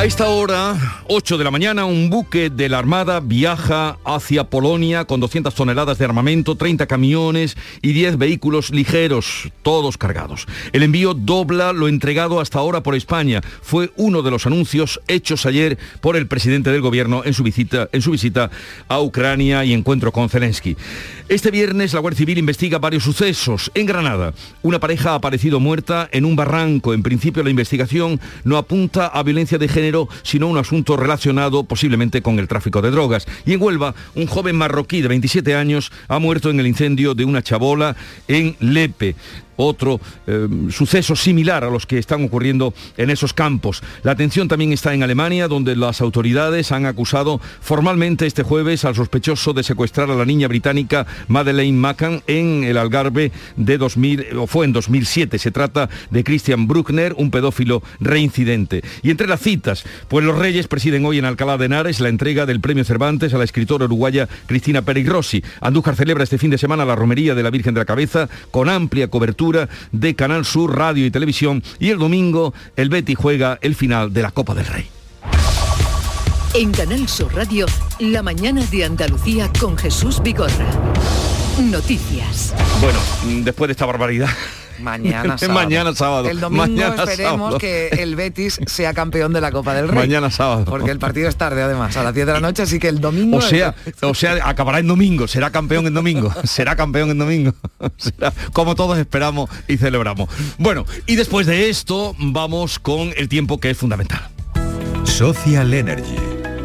A esta hora, 8 de la mañana, un buque de la Armada viaja hacia Polonia con 200 toneladas de armamento, 30 camiones y 10 vehículos ligeros, todos cargados. El envío dobla lo entregado hasta ahora por España. Fue uno de los anuncios hechos ayer por el presidente del gobierno en su visita, en su visita a Ucrania y encuentro con Zelensky. Este viernes la Guardia Civil investiga varios sucesos. En Granada, una pareja ha aparecido muerta en un barranco. En principio la investigación no apunta a violencia de género sino un asunto relacionado posiblemente con el tráfico de drogas. Y en Huelva, un joven marroquí de 27 años ha muerto en el incendio de una chabola en Lepe otro eh, suceso similar a los que están ocurriendo en esos campos. La atención también está en Alemania, donde las autoridades han acusado formalmente este jueves al sospechoso de secuestrar a la niña británica Madeleine Macan en el Algarve de 2000, o fue en 2007. Se trata de Christian Bruckner, un pedófilo reincidente. Y entre las citas, pues los Reyes presiden hoy en Alcalá de Henares la entrega del Premio Cervantes a la escritora uruguaya Cristina Pérez Rossi. Andújar celebra este fin de semana la romería de la Virgen de la Cabeza con amplia cobertura de Canal Sur Radio y Televisión y el domingo el Betty juega el final de la Copa del Rey. En Canal Sur Radio, la mañana de Andalucía con Jesús Bigorra. Noticias. Bueno, después de esta barbaridad, Mañana sábado. Mañana sábado. El domingo esperemos que el Betis sea campeón de la Copa del Rey. Mañana sábado. Porque el partido es tarde además, a las 10 de la noche, así que el domingo... O sea, o sea, acabará en domingo, será campeón en domingo, será campeón en domingo. Será como todos esperamos y celebramos. Bueno, y después de esto vamos con el tiempo que es fundamental. Social Energy.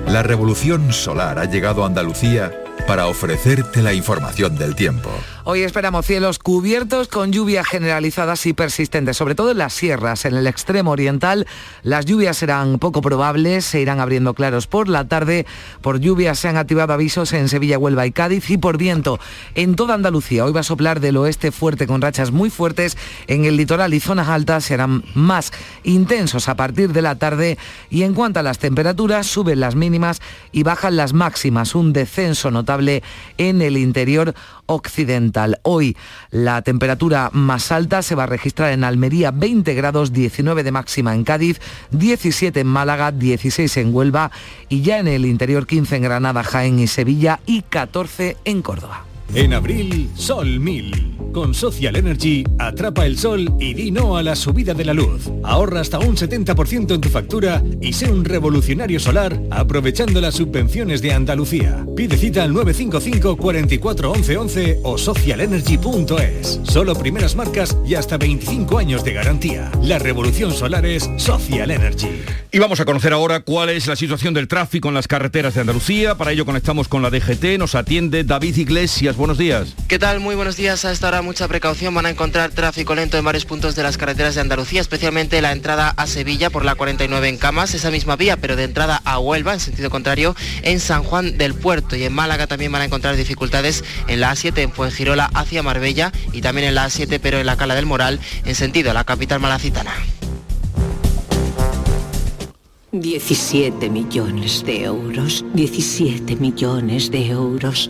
La revolución solar ha llegado a Andalucía para ofrecerte la información del tiempo. Hoy esperamos cielos cubiertos con lluvias generalizadas y persistentes, sobre todo en las sierras. En el extremo oriental las lluvias serán poco probables, se irán abriendo claros por la tarde. Por lluvias se han activado avisos en Sevilla, Huelva y Cádiz y por viento en toda Andalucía. Hoy va a soplar del oeste fuerte con rachas muy fuertes. En el litoral y zonas altas serán más intensos a partir de la tarde. Y en cuanto a las temperaturas, suben las mínimas y bajan las máximas. Un descenso notable en el interior occidental. Hoy la temperatura más alta se va a registrar en Almería 20 grados, 19 de máxima en Cádiz, 17 en Málaga, 16 en Huelva y ya en el interior 15 en Granada, Jaén y Sevilla y 14 en Córdoba. En abril, Sol 1000. Con Social Energy, atrapa el sol y di no a la subida de la luz. Ahorra hasta un 70% en tu factura y sé un revolucionario solar aprovechando las subvenciones de Andalucía. Pide cita al 955 44 11 11 o socialenergy.es. Solo primeras marcas y hasta 25 años de garantía. La revolución solar es Social Energy. Y vamos a conocer ahora cuál es la situación del tráfico en las carreteras de Andalucía. Para ello conectamos con la DGT. Nos atiende David Iglesias. Buenos días. ¿Qué tal? Muy buenos días. A esta hora mucha precaución. Van a encontrar tráfico lento en varios puntos de las carreteras de Andalucía, especialmente la entrada a Sevilla por la 49 en Camas, esa misma vía, pero de entrada a Huelva, en sentido contrario, en San Juan del Puerto. Y en Málaga también van a encontrar dificultades en la A7 en Fuengirola hacia Marbella y también en la A7, pero en la Cala del Moral, en sentido a la capital malacitana. 17 millones de euros. 17 millones de euros.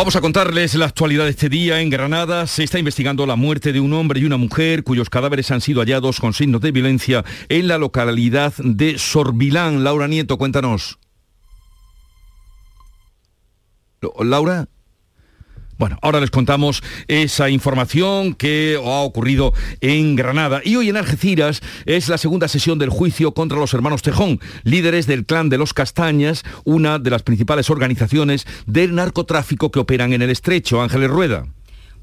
Vamos a contarles la actualidad de este día. En Granada se está investigando la muerte de un hombre y una mujer cuyos cadáveres han sido hallados con signos de violencia en la localidad de Sorbilán. Laura Nieto, cuéntanos. Laura. Bueno, ahora les contamos esa información que ha ocurrido en Granada. Y hoy en Algeciras es la segunda sesión del juicio contra los hermanos Tejón, líderes del clan de los Castañas, una de las principales organizaciones del narcotráfico que operan en el estrecho. Ángeles Rueda.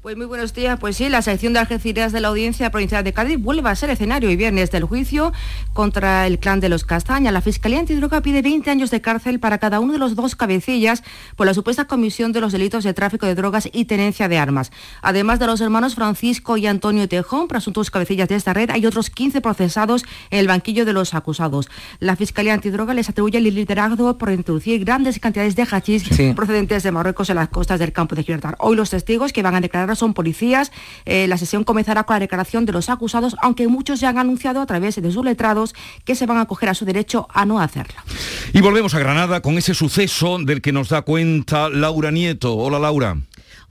Pues muy buenos días. Pues sí, la sección de Algeciras de la Audiencia Provincial de Cádiz vuelve a ser escenario y viernes del juicio contra el clan de los Castañas. La Fiscalía Antidroga pide 20 años de cárcel para cada uno de los dos cabecillas por la supuesta comisión de los delitos de tráfico de drogas y tenencia de armas. Además de los hermanos Francisco y Antonio Tejón, presuntos cabecillas de esta red, hay otros 15 procesados en el banquillo de los acusados. La Fiscalía Antidroga les atribuye el liderazgo por introducir grandes cantidades de hachís procedentes de Marruecos en las costas del campo de Gibraltar. Hoy los testigos que van a declarar son policías. Eh, la sesión comenzará con la declaración de los acusados, aunque muchos ya han anunciado a través de sus letrados que se van a acoger a su derecho a no hacerlo. Y volvemos a Granada con ese suceso del que nos da cuenta Laura Nieto. Hola Laura.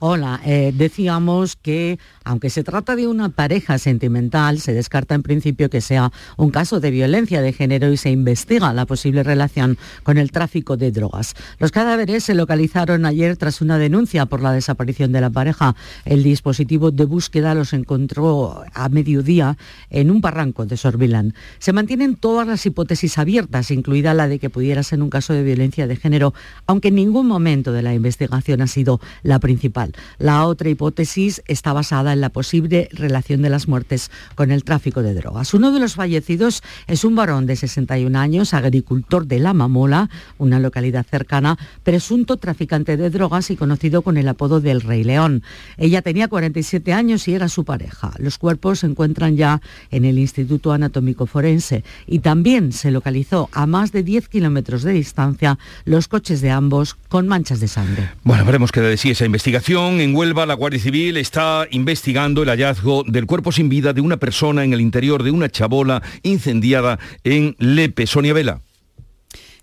Hola, eh, decíamos que aunque se trata de una pareja sentimental, se descarta en principio que sea un caso de violencia de género y se investiga la posible relación con el tráfico de drogas. Los cadáveres se localizaron ayer tras una denuncia por la desaparición de la pareja. El dispositivo de búsqueda los encontró a mediodía en un barranco de Sorbilán. Se mantienen todas las hipótesis abiertas, incluida la de que pudiera ser un caso de violencia de género, aunque en ningún momento de la investigación ha sido la principal. La otra hipótesis está basada en la posible relación de las muertes con el tráfico de drogas. Uno de los fallecidos es un varón de 61 años, agricultor de La Mamola, una localidad cercana, presunto traficante de drogas y conocido con el apodo del Rey León. Ella tenía 47 años y era su pareja. Los cuerpos se encuentran ya en el Instituto Anatómico Forense y también se localizó a más de 10 kilómetros de distancia los coches de ambos con manchas de sangre. Bueno, veremos qué decide esa investigación en Huelva, la Guardia Civil está investigando el hallazgo del cuerpo sin vida de una persona en el interior de una chabola incendiada en Lepe. Sonia Vela.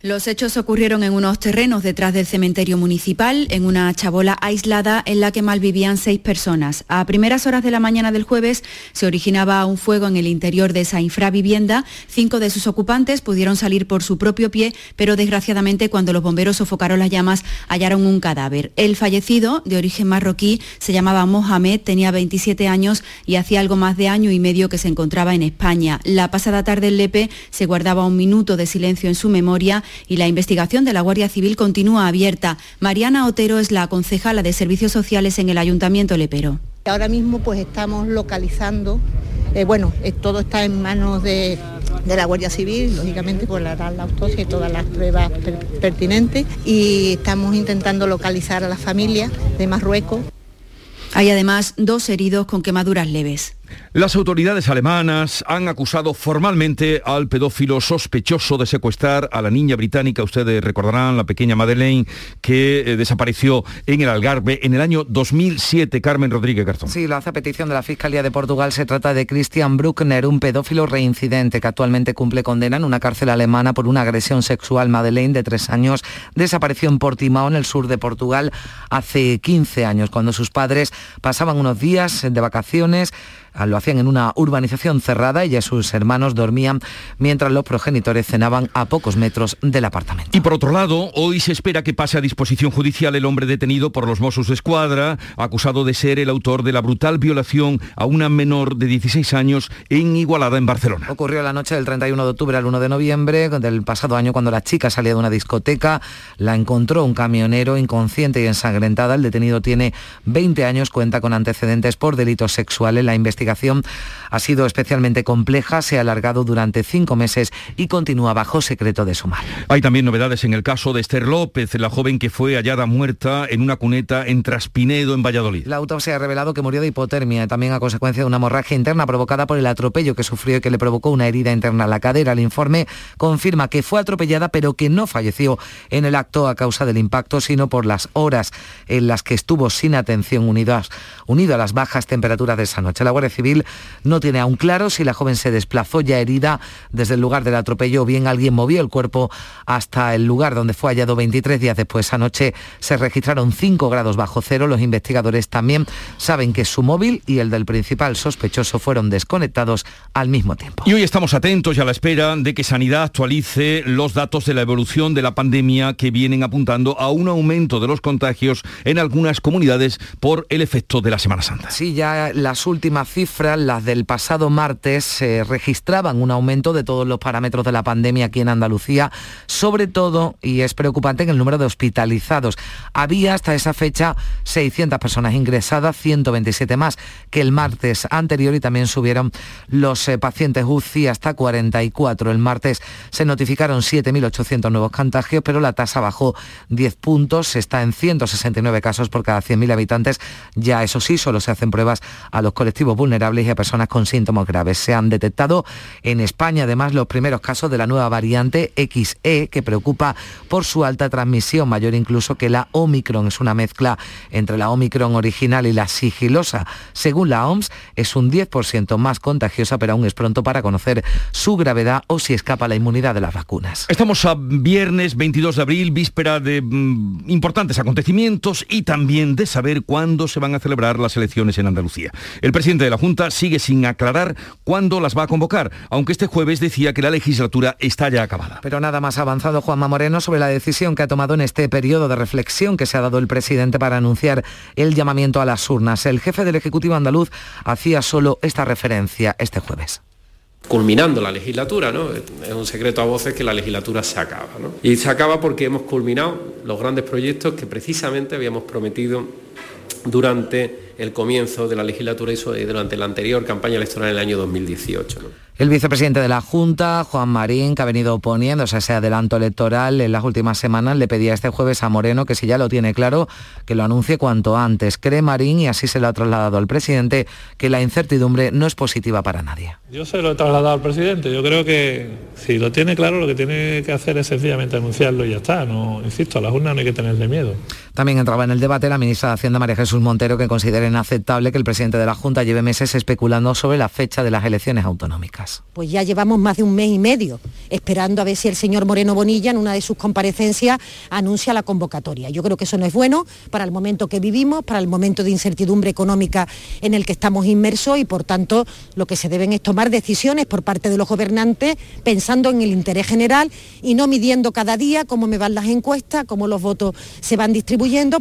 Los hechos ocurrieron en unos terrenos detrás del cementerio municipal, en una chabola aislada en la que malvivían seis personas. A primeras horas de la mañana del jueves se originaba un fuego en el interior de esa infravivienda. Cinco de sus ocupantes pudieron salir por su propio pie, pero desgraciadamente cuando los bomberos sofocaron las llamas hallaron un cadáver. El fallecido, de origen marroquí, se llamaba Mohamed, tenía 27 años y hacía algo más de año y medio que se encontraba en España. La pasada tarde en Lepe se guardaba un minuto de silencio en su memoria y la investigación de la Guardia Civil continúa abierta. Mariana Otero es la concejala de Servicios Sociales en el Ayuntamiento Lepero. Ahora mismo pues estamos localizando, eh, bueno, eh, todo está en manos de, la Guardia Civil, lógicamente por la, la autopsia y todas las pruebas pertinentes y estamos intentando localizar a la familia de Marruecos. Hay además dos heridos con quemaduras leves. Las autoridades alemanas han acusado formalmente al pedófilo sospechoso de secuestrar a la niña británica, ustedes recordarán, la pequeña Madeleine, que eh, desapareció en el Algarve en el año 2007. Carmen Rodríguez Garzón. Sí, lo hace a petición de la Fiscalía de Portugal. Se trata de Christian Bruckner, un pedófilo reincidente que actualmente cumple condena en una cárcel alemana por una agresión sexual. Madeleine, de tres años, desapareció en Portimao, en el sur de Portugal, hace 15 años, cuando sus padres pasaban unos días de vacaciones lo hacían en una urbanización cerrada. Ella y sus hermanos dormían mientras los progenitores cenaban a pocos metros del apartamento. Y por otro lado, hoy se espera que pase a disposición judicial el hombre detenido por los Mossos de Escuadra, acusado de ser el autor de la brutal violación a una menor de 16 años en Igualada, en Barcelona. Ocurrió la noche del 31 de octubre al 1 de noviembre del pasado año cuando la chica salía de una discoteca. La encontró un camionero inconsciente y ensangrentada. El detenido tiene 20 años, cuenta con antecedentes por delitos sexuales. La investigación investigación ha sido especialmente compleja, se ha alargado durante cinco meses y continúa bajo secreto de sumario. Hay también novedades en el caso de Esther López, la joven que fue hallada muerta en una cuneta en Traspinedo, en Valladolid. La autopsia ha revelado que murió de hipotermia, también a consecuencia de una hemorragia interna provocada por el atropello que sufrió y que le provocó una herida interna a la cadera. El informe confirma que fue atropellada, pero que no falleció en el acto a causa del impacto, sino por las horas en las que estuvo sin atención unidas, unido a las bajas temperaturas de esa noche. La Guardia Civil no tiene aún claro si la joven se desplazó ya herida desde el lugar del atropello o bien alguien movió el cuerpo hasta el lugar donde fue hallado 23 días después. Anoche se registraron 5 grados bajo cero. Los investigadores también saben que su móvil y el del principal sospechoso fueron desconectados al mismo tiempo. Y hoy estamos atentos y a la espera de que Sanidad actualice los datos de la evolución de la pandemia que vienen apuntando a un aumento de los contagios en algunas comunidades por el efecto de la Semana Santa. Sí, ya las últimas cifras, las del pasado martes, se registraban un aumento de todos los parámetros de la pandemia aquí en Andalucía, sobre todo, y es preocupante, en el número de hospitalizados. Había hasta esa fecha 600 personas ingresadas, 127 más que el martes anterior y también subieron los eh, pacientes UCI hasta 44. El martes se notificaron 7.800 nuevos contagios, pero la tasa bajó 10 puntos, está en 169 casos por cada 100.000 habitantes. Ya eso sí, solo se hacen pruebas a los colectivos vulnerables y a personas con síntomas graves. Se han detectado en España además los primeros casos de la nueva variante XE que preocupa por su alta transmisión, mayor incluso que la Omicron. Es una mezcla entre la Omicron original y la sigilosa. Según la OMS, es un 10% más contagiosa, pero aún es pronto para conocer su gravedad o si escapa la inmunidad de las vacunas. Estamos a viernes 22 de abril, víspera de mm, importantes acontecimientos y también de saber cuándo se van a celebrar las elecciones en Andalucía. El presidente de la Junta sigue sin aclarar cuándo las va a convocar, aunque este jueves decía que la legislatura está ya acabada. Pero nada más avanzado Juanma Moreno sobre la decisión que ha tomado en este periodo de reflexión que se ha dado el presidente para anunciar el llamamiento a las urnas. El jefe del Ejecutivo andaluz hacía solo esta referencia este jueves culminando la legislatura, ¿no? Es un secreto a voces que la legislatura se acaba, ¿no? Y se acaba porque hemos culminado los grandes proyectos que precisamente habíamos prometido durante el comienzo de la legislatura y durante la anterior campaña electoral en el año 2018. El vicepresidente de la Junta, Juan Marín, que ha venido oponiéndose a ese adelanto electoral en las últimas semanas, le pedía este jueves a Moreno que si ya lo tiene claro, que lo anuncie cuanto antes. Cree Marín, y así se lo ha trasladado al presidente, que la incertidumbre no es positiva para nadie. Yo se lo he trasladado al presidente. Yo creo que si lo tiene claro, lo que tiene que hacer es sencillamente anunciarlo y ya está. No, insisto, a las urnas no hay que tenerle miedo. También entraba en el debate la ministra de Hacienda, María Jesús Montero, que considera inaceptable que el presidente de la Junta lleve meses especulando sobre la fecha de las elecciones autonómicas. Pues ya llevamos más de un mes y medio esperando a ver si el señor Moreno Bonilla en una de sus comparecencias anuncia la convocatoria. Yo creo que eso no es bueno para el momento que vivimos, para el momento de incertidumbre económica en el que estamos inmersos y por tanto lo que se deben es tomar decisiones por parte de los gobernantes pensando en el interés general y no midiendo cada día cómo me van las encuestas, cómo los votos se van distribuyendo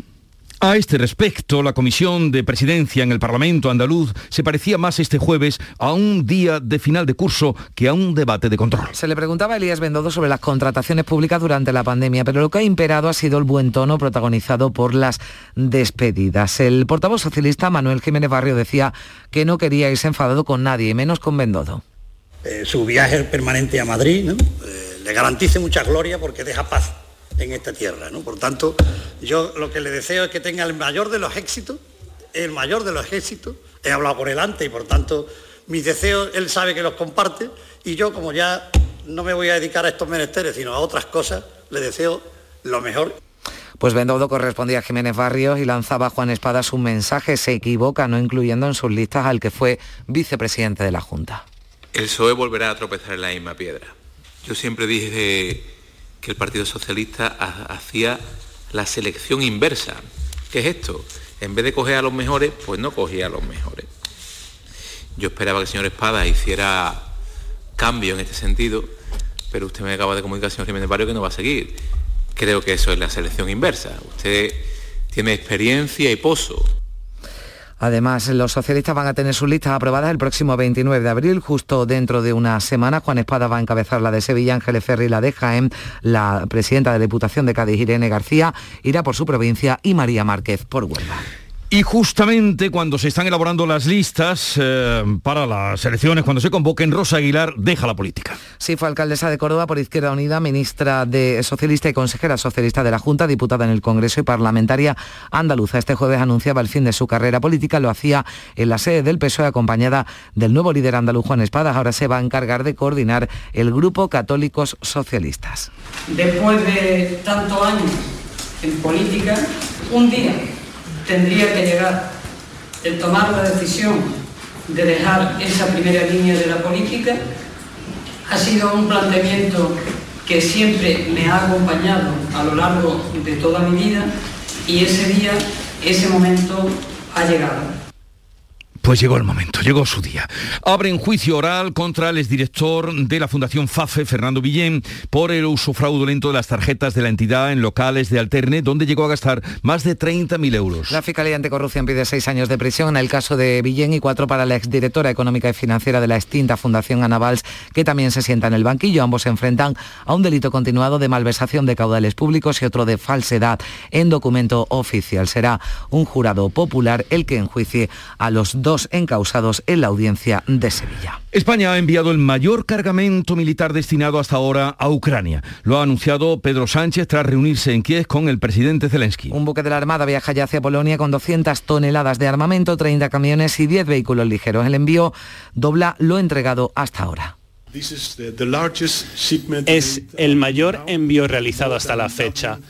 a este respecto, la Comisión de Presidencia en el Parlamento andaluz se parecía más este jueves a un día de final de curso que a un debate de control. Se le preguntaba a Elías Bendodo sobre las contrataciones públicas durante la pandemia, pero lo que ha imperado ha sido el buen tono protagonizado por las despedidas. El portavoz socialista Manuel Jiménez Barrio decía que no quería irse enfadado con nadie, y menos con Bendodo. Eh, su viaje permanente a Madrid eh, le garantice mucha gloria porque deja paz en esta tierra. ¿no? Por tanto, yo lo que le deseo es que tenga el mayor de los éxitos, el mayor de los éxitos. He hablado por él antes y por tanto mis deseos él sabe que los comparte y yo como ya no me voy a dedicar a estos menesteres sino a otras cosas, le deseo lo mejor. Pues Bendodo correspondía a Jiménez Barrios y lanzaba a Juan Espadas un mensaje, se equivoca, no incluyendo en sus listas al que fue vicepresidente de la Junta. El PSOE volverá a tropezar en la misma piedra. Yo siempre dije que el Partido Socialista hacía la selección inversa. ¿Qué es esto? En vez de coger a los mejores, pues no cogía a los mejores. Yo esperaba que el señor Espada hiciera cambio en este sentido, pero usted me acaba de comunicar, señor Jiménez Barrio, que no va a seguir. Creo que eso es la selección inversa. Usted tiene experiencia y pozo Además, los socialistas van a tener sus listas aprobadas el próximo 29 de abril, justo dentro de una semana. Juan Espada va a encabezar la de Sevilla, Ángeles Ferri la de Jaén, la presidenta de Diputación de Cádiz, Irene García, irá por su provincia y María Márquez por Huelva. Y justamente cuando se están elaborando las listas eh, para las elecciones, cuando se convoquen, Rosa Aguilar deja la política. Sí, fue alcaldesa de Córdoba por Izquierda Unida, ministra de Socialista y consejera socialista de la Junta, diputada en el Congreso y parlamentaria andaluza. Este jueves anunciaba el fin de su carrera política, lo hacía en la sede del PSOE acompañada del nuevo líder andaluz Juan Espadas. Ahora se va a encargar de coordinar el Grupo Católicos Socialistas. Después de tantos años en política, un día tendría que llegar el tomar la decisión de dejar esa primera línea de la política. Ha sido un planteamiento que siempre me ha acompañado a lo largo de toda mi vida y ese día, ese momento ha llegado. Pues llegó el momento, llegó su día. Abren juicio oral contra el exdirector de la Fundación FAFE, Fernando Villén, por el uso fraudulento de las tarjetas de la entidad en locales de Alterne, donde llegó a gastar más de 30.000 euros. La Fiscalía Anticorrupción pide seis años de prisión en el caso de Villén y cuatro para la exdirectora económica y financiera de la extinta Fundación Ana Valls, que también se sienta en el banquillo. Ambos se enfrentan a un delito continuado de malversación de caudales públicos y otro de falsedad en documento oficial. Será un jurado popular el que enjuicie a los dos encausados en la audiencia de Sevilla. España ha enviado el mayor cargamento militar destinado hasta ahora a Ucrania. Lo ha anunciado Pedro Sánchez tras reunirse en Kiev con el presidente Zelensky. Un buque de la Armada viaja ya hacia Polonia con 200 toneladas de armamento, 30 camiones y 10 vehículos ligeros. El envío dobla lo entregado hasta ahora. Es el mayor envío realizado hasta la fecha.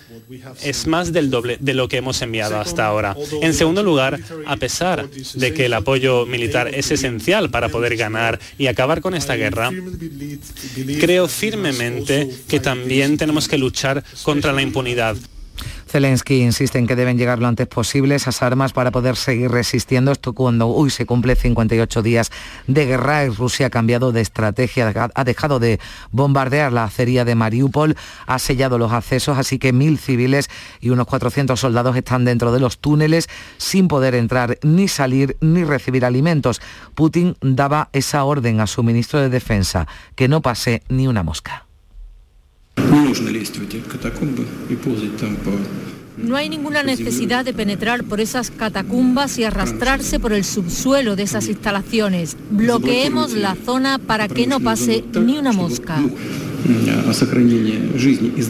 Es más del doble de lo que hemos enviado hasta ahora. En segundo lugar, a pesar de que el apoyo militar es esencial para poder ganar y acabar con esta guerra, creo firmemente que también tenemos que luchar contra la impunidad. Zelensky insiste en que deben llegar lo antes posible esas armas para poder seguir resistiendo. Esto cuando hoy se cumple 58 días de guerra y Rusia ha cambiado de estrategia, ha dejado de bombardear la acería de Mariupol, ha sellado los accesos, así que mil civiles y unos 400 soldados están dentro de los túneles sin poder entrar ni salir ni recibir alimentos. Putin daba esa orden a su ministro de Defensa, que no pase ni una mosca. No hay ninguna necesidad de penetrar por esas catacumbas y arrastrarse por el subsuelo de esas instalaciones. Bloqueemos la zona para que no pase ni una mosca.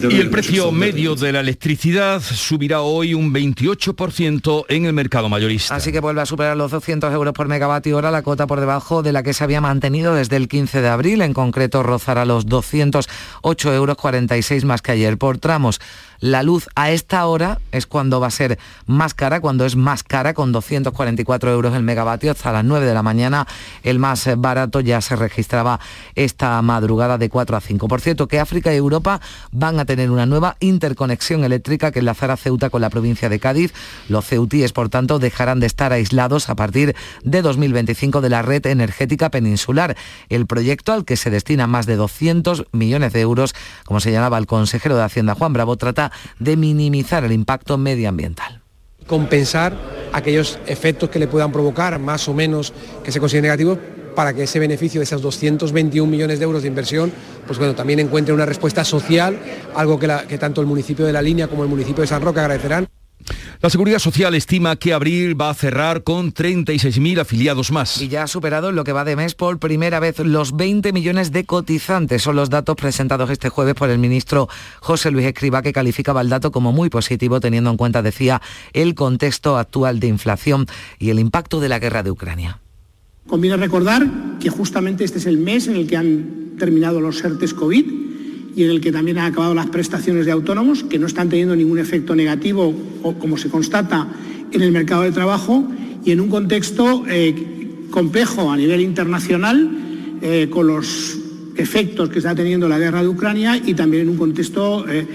Y el precio medio de la electricidad subirá hoy un 28% en el mercado mayorista. Así que vuelve a superar los 200 euros por megavatio hora, la cuota por debajo de la que se había mantenido desde el 15 de abril. En concreto rozará los 208 euros 46 más que ayer por tramos. La luz a esta hora es cuando va a ser más cara, cuando es más cara, con 244 euros el megavatio hasta las 9 de la mañana. El más barato ya se registraba esta madrugada de 4 a 5. Cierto, que África y Europa van a tener una nueva interconexión eléctrica que enlazará Ceuta con la provincia de Cádiz. Los ceutíes, por tanto, dejarán de estar aislados a partir de 2025 de la red energética peninsular. El proyecto al que se destina más de 200 millones de euros, como señalaba el consejero de Hacienda Juan Bravo, trata de minimizar el impacto medioambiental compensar aquellos efectos que le puedan provocar más o menos que se consideren negativos para que ese beneficio de esos 221 millones de euros de inversión, pues bueno, también encuentre una respuesta social, algo que, que tanto el municipio de La Línea como el municipio de San Roque agradecerán. La Seguridad Social estima que abril va a cerrar con 36.000 afiliados más. Y ya ha superado lo que va de mes por primera vez los 20 millones de cotizantes. Son los datos presentados este jueves por el ministro José Luis Escriba, que calificaba el dato como muy positivo, teniendo en cuenta, decía, el contexto actual de inflación y el impacto de la guerra de Ucrania. Conviene recordar que justamente este es el mes en el que han terminado los ERTES COVID y en el que también han acabado las prestaciones de autónomos, que no están teniendo ningún efecto negativo, como se constata en el mercado de trabajo, y en un contexto eh, complejo a nivel internacional, eh, con los efectos que está teniendo la guerra de Ucrania y también en un contexto eh,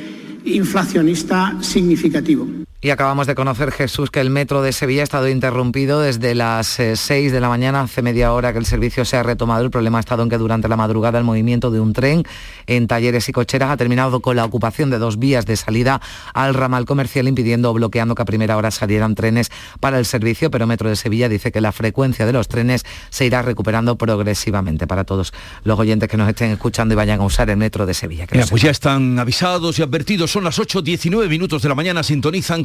inflacionista significativo. Y acabamos de conocer, Jesús, que el metro de Sevilla ha estado interrumpido desde las 6 eh, de la mañana, hace media hora que el servicio se ha retomado. El problema ha estado en que durante la madrugada el movimiento de un tren en talleres y cocheras ha terminado con la ocupación de dos vías de salida al ramal comercial, impidiendo o bloqueando que a primera hora salieran trenes para el servicio, pero Metro de Sevilla dice que la frecuencia de los trenes se irá recuperando progresivamente. Para todos los oyentes que nos estén escuchando y vayan a usar el Metro de Sevilla. pues ya están avisados y advertidos, son las 8.19 minutos de la mañana, sintonizan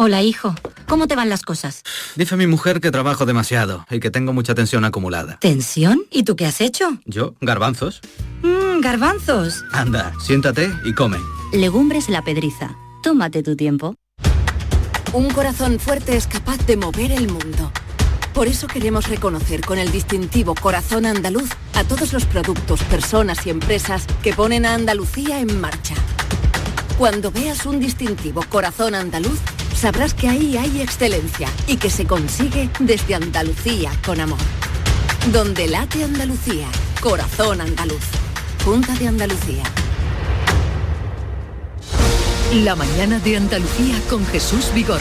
Hola, hijo. ¿Cómo te van las cosas? Dice mi mujer que trabajo demasiado y que tengo mucha tensión acumulada. ¿Tensión? ¿Y tú qué has hecho? Yo, garbanzos. Mmm, garbanzos. Anda, siéntate y come. Legumbres La Pedriza. tómate tu tiempo. Un corazón fuerte es capaz de mover el mundo. Por eso queremos reconocer con el distintivo Corazón Andaluz a todos los productos, personas y empresas que ponen a Andalucía en marcha. Cuando veas un distintivo Corazón Andaluz, sabrás que ahí hay excelencia y que se consigue desde Andalucía con amor. Donde late Andalucía, Corazón Andaluz. Junta de Andalucía. La mañana de Andalucía con Jesús Vigorra.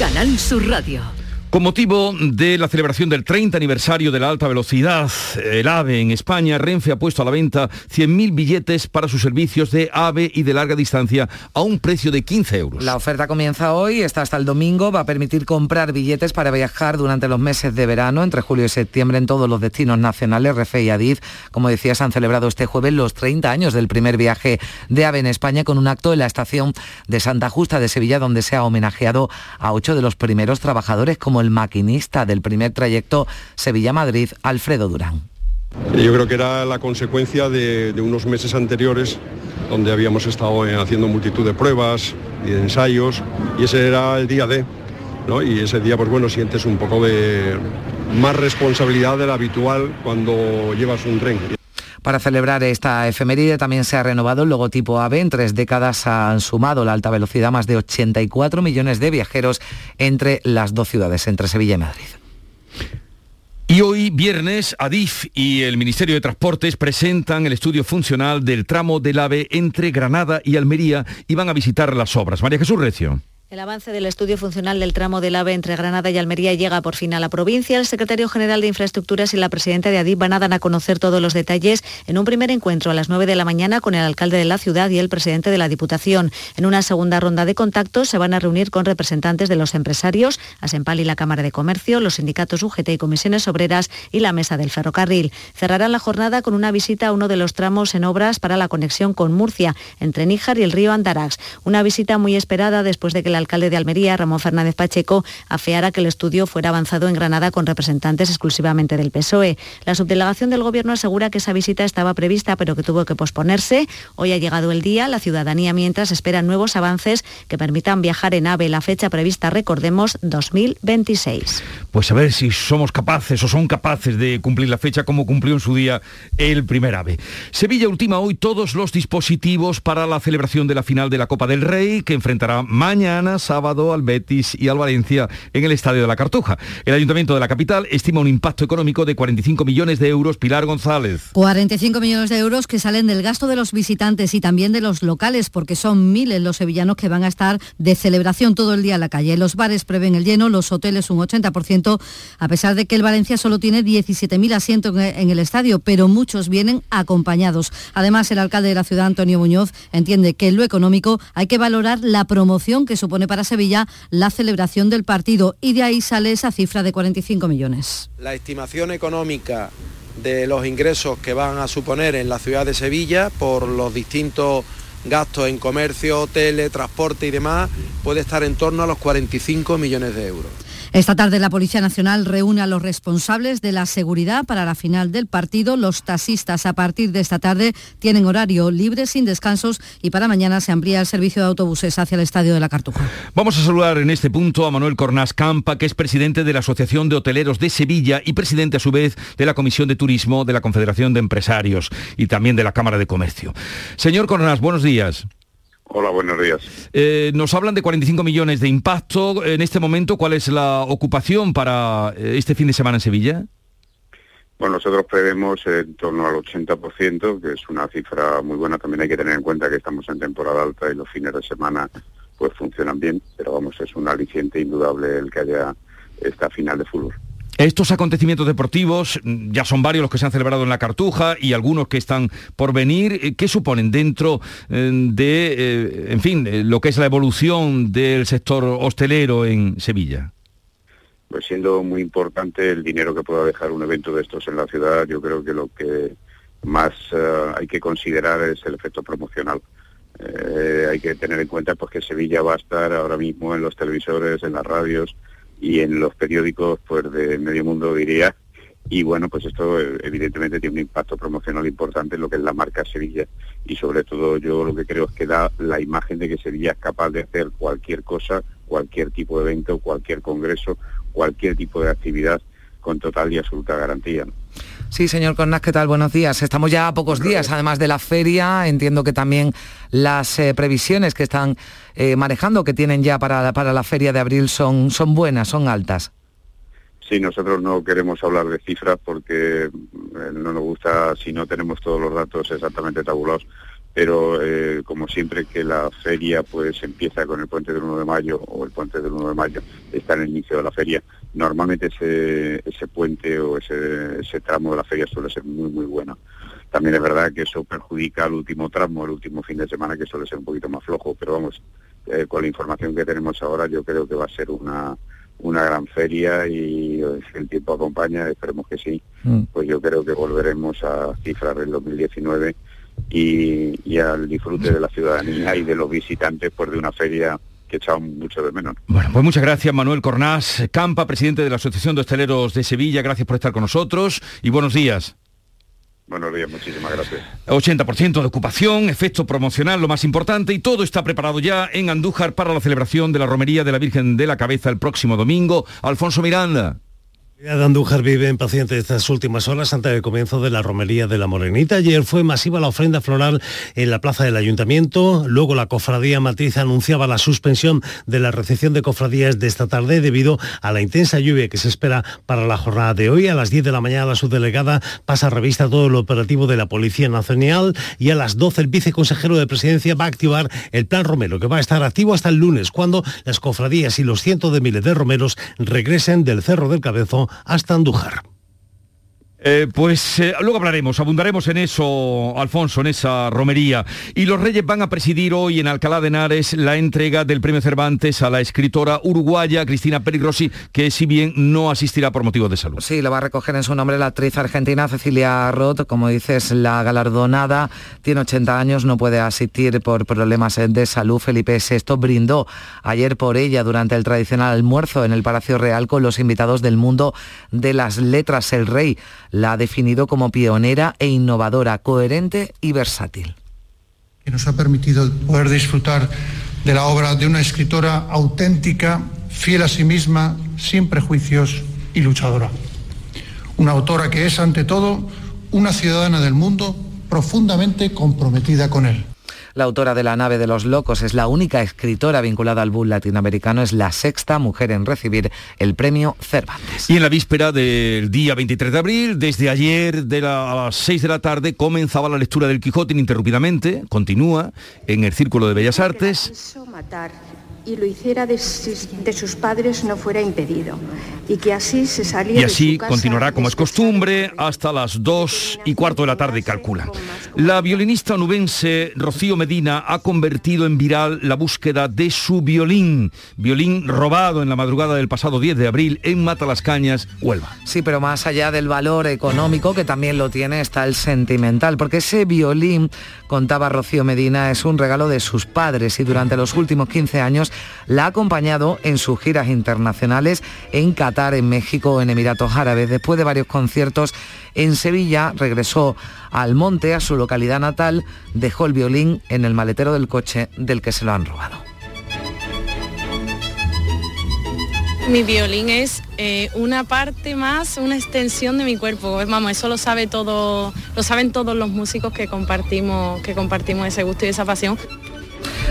Canal Sur Radio. Con motivo de la celebración del 30 aniversario de la alta velocidad, el AVE en España, Renfe ha puesto a la venta 100.000 billetes para sus servicios de AVE y de larga distancia a un precio de 15 euros. La oferta comienza hoy, está hasta el domingo, va a permitir comprar billetes para viajar durante los meses de verano, entre julio y septiembre, en todos los destinos nacionales. Refe y Adif, como decías, han celebrado este jueves los 30 años del primer viaje de AVE en España con un acto en la estación de Santa Justa de Sevilla, donde se ha homenajeado a ocho de los primeros trabajadores como el maquinista del primer trayecto Sevilla-Madrid, Alfredo Durán. Yo creo que era la consecuencia de, unos meses anteriores donde habíamos estado haciendo multitud de pruebas y de ensayos y ese era el día de, ¿no? Y ese día, pues bueno, sientes un poco de más responsabilidad de la habitual cuando llevas un tren. Para celebrar esta efeméride también se ha renovado el logotipo AVE. En tres décadas han sumado la alta velocidad más de 84 millones de viajeros entre las dos ciudades, entre Sevilla y Madrid. Y hoy, viernes, Adif y el Ministerio de Transportes presentan el estudio funcional del tramo del AVE entre Granada y Almería y van a visitar las obras. María Jesús Recio. El avance del estudio funcional del tramo del AVE entre Granada y Almería llega por fin a la provincia. El secretario general de Infraestructuras y la presidenta de Adif van a dar a conocer todos los detalles en un primer encuentro a las 9 de la mañana con el alcalde de la ciudad y el presidente de la Diputación. En una segunda ronda de contactos se van a reunir con representantes de los empresarios, Asempal y la Cámara de Comercio, los sindicatos UGT y comisiones obreras y la mesa del ferrocarril. Cerrarán la jornada con una visita a uno de los tramos en obras para la conexión con Murcia, entre Níjar y el río Andarax. Una visita muy esperada después de que la alcalde de Almería, Ramón Fernández Pacheco, afeara que el estudio fuera avanzado en Granada con representantes exclusivamente del PSOE. La subdelegación del Gobierno asegura que esa visita estaba prevista pero que tuvo que posponerse. Hoy ha llegado el día. La ciudadanía mientras espera nuevos avances que permitan viajar en AVE. La fecha prevista, recordemos, 2026. Pues a ver si somos capaces o son capaces de cumplir la fecha como cumplió en su día el primer AVE. Sevilla ultima hoy todos los dispositivos para la celebración de la final de la Copa del Rey que enfrentará mañana sábado al Betis y al Valencia en el Estadio de la Cartuja. El Ayuntamiento de la capital estima un impacto económico de 45 millones de euros. Pilar González. 45 millones de euros que salen del gasto de los visitantes y también de los locales, porque son miles los sevillanos que van a estar de celebración todo el día en la calle. Los bares prevén el lleno, los hoteles un 80%, a pesar de que el Valencia solo tiene 17.000 asientos en el estadio, pero muchos vienen acompañados. Además, el alcalde de la ciudad, Antonio Muñoz, entiende que en lo económico hay que valorar la promoción que supone para Sevilla la celebración del partido y de ahí sale esa cifra de 45 millones. La estimación económica de los ingresos que van a suponer en la ciudad de Sevilla por los distintos gastos en comercio, tele, transporte y demás puede estar en torno a los 45 millones de euros. Esta tarde la Policía Nacional reúne a los responsables de la seguridad para la final del partido. Los taxistas a partir de esta tarde tienen horario libre sin descansos y para mañana se amplía el servicio de autobuses hacia el Estadio de la Cartuja. Vamos a saludar en este punto a Manuel Cornás Campa, que es presidente de la Asociación de Hoteleros de Sevilla y presidente a su vez de la Comisión de Turismo de la Confederación de Empresarios y también de la Cámara de Comercio. Señor Cornás, buenos días. Hola, buenos días. Eh, nos hablan de 45 millones de impacto. En este momento, ¿cuál es la ocupación para eh, este fin de semana en Sevilla? Bueno, nosotros prevemos en torno al 80%, que es una cifra muy buena. También hay que tener en cuenta que estamos en temporada alta y los fines de semana pues funcionan bien, pero vamos, es un aliciente indudable el que haya esta final de fútbol. Estos acontecimientos deportivos, ya son varios los que se han celebrado en la Cartuja y algunos que están por venir, ¿qué suponen dentro de, en fin, lo que es la evolución del sector hostelero en Sevilla? Pues siendo muy importante el dinero que pueda dejar un evento de estos en la ciudad, yo creo que lo que más hay que considerar es el efecto promocional. Eh, hay que tener en cuenta pues, que Sevilla va a estar ahora mismo en los televisores, en las radios, y en los periódicos pues de medio mundo diría y bueno, pues esto eh, evidentemente tiene un impacto promocional importante en lo que es la marca Sevilla y sobre todo yo lo que creo es que da la imagen de que Sevilla es capaz de hacer cualquier cosa, cualquier tipo de evento, cualquier congreso, cualquier tipo de actividad con total y absoluta garantía. Sí, señor Cornas, ¿qué tal? Buenos días. Estamos ya a pocos días, además de la feria. Entiendo que también las eh, previsiones que están eh, manejando, que tienen ya para, para la feria de abril, son, son buenas, son altas. Sí, nosotros no queremos hablar de cifras porque eh, no nos gusta si no tenemos todos los datos exactamente tabulados, pero eh, como siempre que la feria pues empieza con el puente del 1 de mayo o el puente del 1 de mayo está en el inicio de la feria, normalmente ese, ese puente o ese, ese tramo de la feria suele ser muy muy bueno. También es verdad que eso perjudica al último tramo, el último fin de semana que suele ser un poquito más flojo, pero vamos, eh, con la información que tenemos ahora yo creo que va a ser una una gran feria y si el tiempo acompaña, esperemos que sí, Mm. pues yo creo que volveremos a cifras del 2019 y, y al disfrute de la ciudadanía y de los visitantes pues de una feria que echamos mucho de menos. Bueno, pues muchas gracias Manuel Cornás Campa, presidente de la Asociación de Hosteleros de Sevilla. Gracias por estar con nosotros y buenos días. Buenos días, muchísimas gracias. 80% de ocupación, efecto promocional, lo más importante, y todo está preparado ya en Andújar para la celebración de la Romería de la Virgen de la Cabeza el próximo domingo. Alfonso Miranda. De Andújar vive en paciente estas últimas horas antes del comienzo de la romería de la Morenita. Ayer fue masiva la ofrenda floral en la plaza del Ayuntamiento. Luego la cofradía matriz anunciaba la suspensión de la recepción de cofradías de esta tarde debido a la intensa lluvia que se espera para la jornada de hoy. A las 10 de la mañana la subdelegada pasa a revista todo lo operativo de la Policía Nacional y a las 12 el viceconsejero de Presidencia va a activar el plan Romero que va a estar activo hasta el lunes cuando las cofradías y los cientos de miles de romeros regresen del Cerro del Cabezo hasta Andújar. Eh, pues eh, luego hablaremos, abundaremos en eso, Alfonso, en esa romería. Y los Reyes van a presidir hoy en Alcalá de Henares la entrega del Premio Cervantes a la escritora uruguaya Cristina Perigrossi, que si bien no asistirá por motivos de salud. Sí, lo va a recoger en su nombre la actriz argentina Cecilia Roth, como dices, la galardonada, tiene 80 años, no puede asistir por problemas de salud. Felipe VI brindó ayer por ella durante el tradicional almuerzo en el Palacio Real con los invitados del mundo de las letras. El rey la ha definido como pionera e innovadora, coherente y versátil. que nos ha permitido poder disfrutar de la obra de una escritora auténtica, fiel a sí misma, sin prejuicios y luchadora. Una autora que es, ante todo, una ciudadana del mundo profundamente comprometida con él. La autora de La nave de los locos es la única escritora vinculada al bull latinoamericano, es la sexta mujer en recibir el premio Cervantes. Y en la víspera del día 23 de abril, desde ayer de las 6 de la tarde, comenzaba la lectura del Quijote ininterrumpidamente, continúa en el Círculo de Bellas Artes. matar y lo hiciera de sus, de sus padres no fuera impedido y que así se saliera Y así continuará como es costumbre hasta las 2 y cuarto de la tarde, calculan. La violinista onubense Rocío Medina ha convertido en viral la búsqueda de su violín, violín robado en la madrugada del pasado 10 de abril en Matalascañas, Huelva. Sí, pero más allá del valor económico, que también lo tiene, está el sentimental, porque ese violín, contaba Rocío Medina, es un regalo de sus padres y durante los últimos 15 años la ha acompañado en sus giras internacionales en Qatar, en México, en Emiratos Árabes. Después de varios conciertos en Sevilla, regresó al monte, a su localidad natal, dejó el violín en el maletero del coche del que se lo han robado. Mi violín es eh, una parte más, una extensión de mi cuerpo. Vamos, eso lo sabe todo, lo saben todos los músicos que compartimos, que compartimos ese gusto y esa pasión.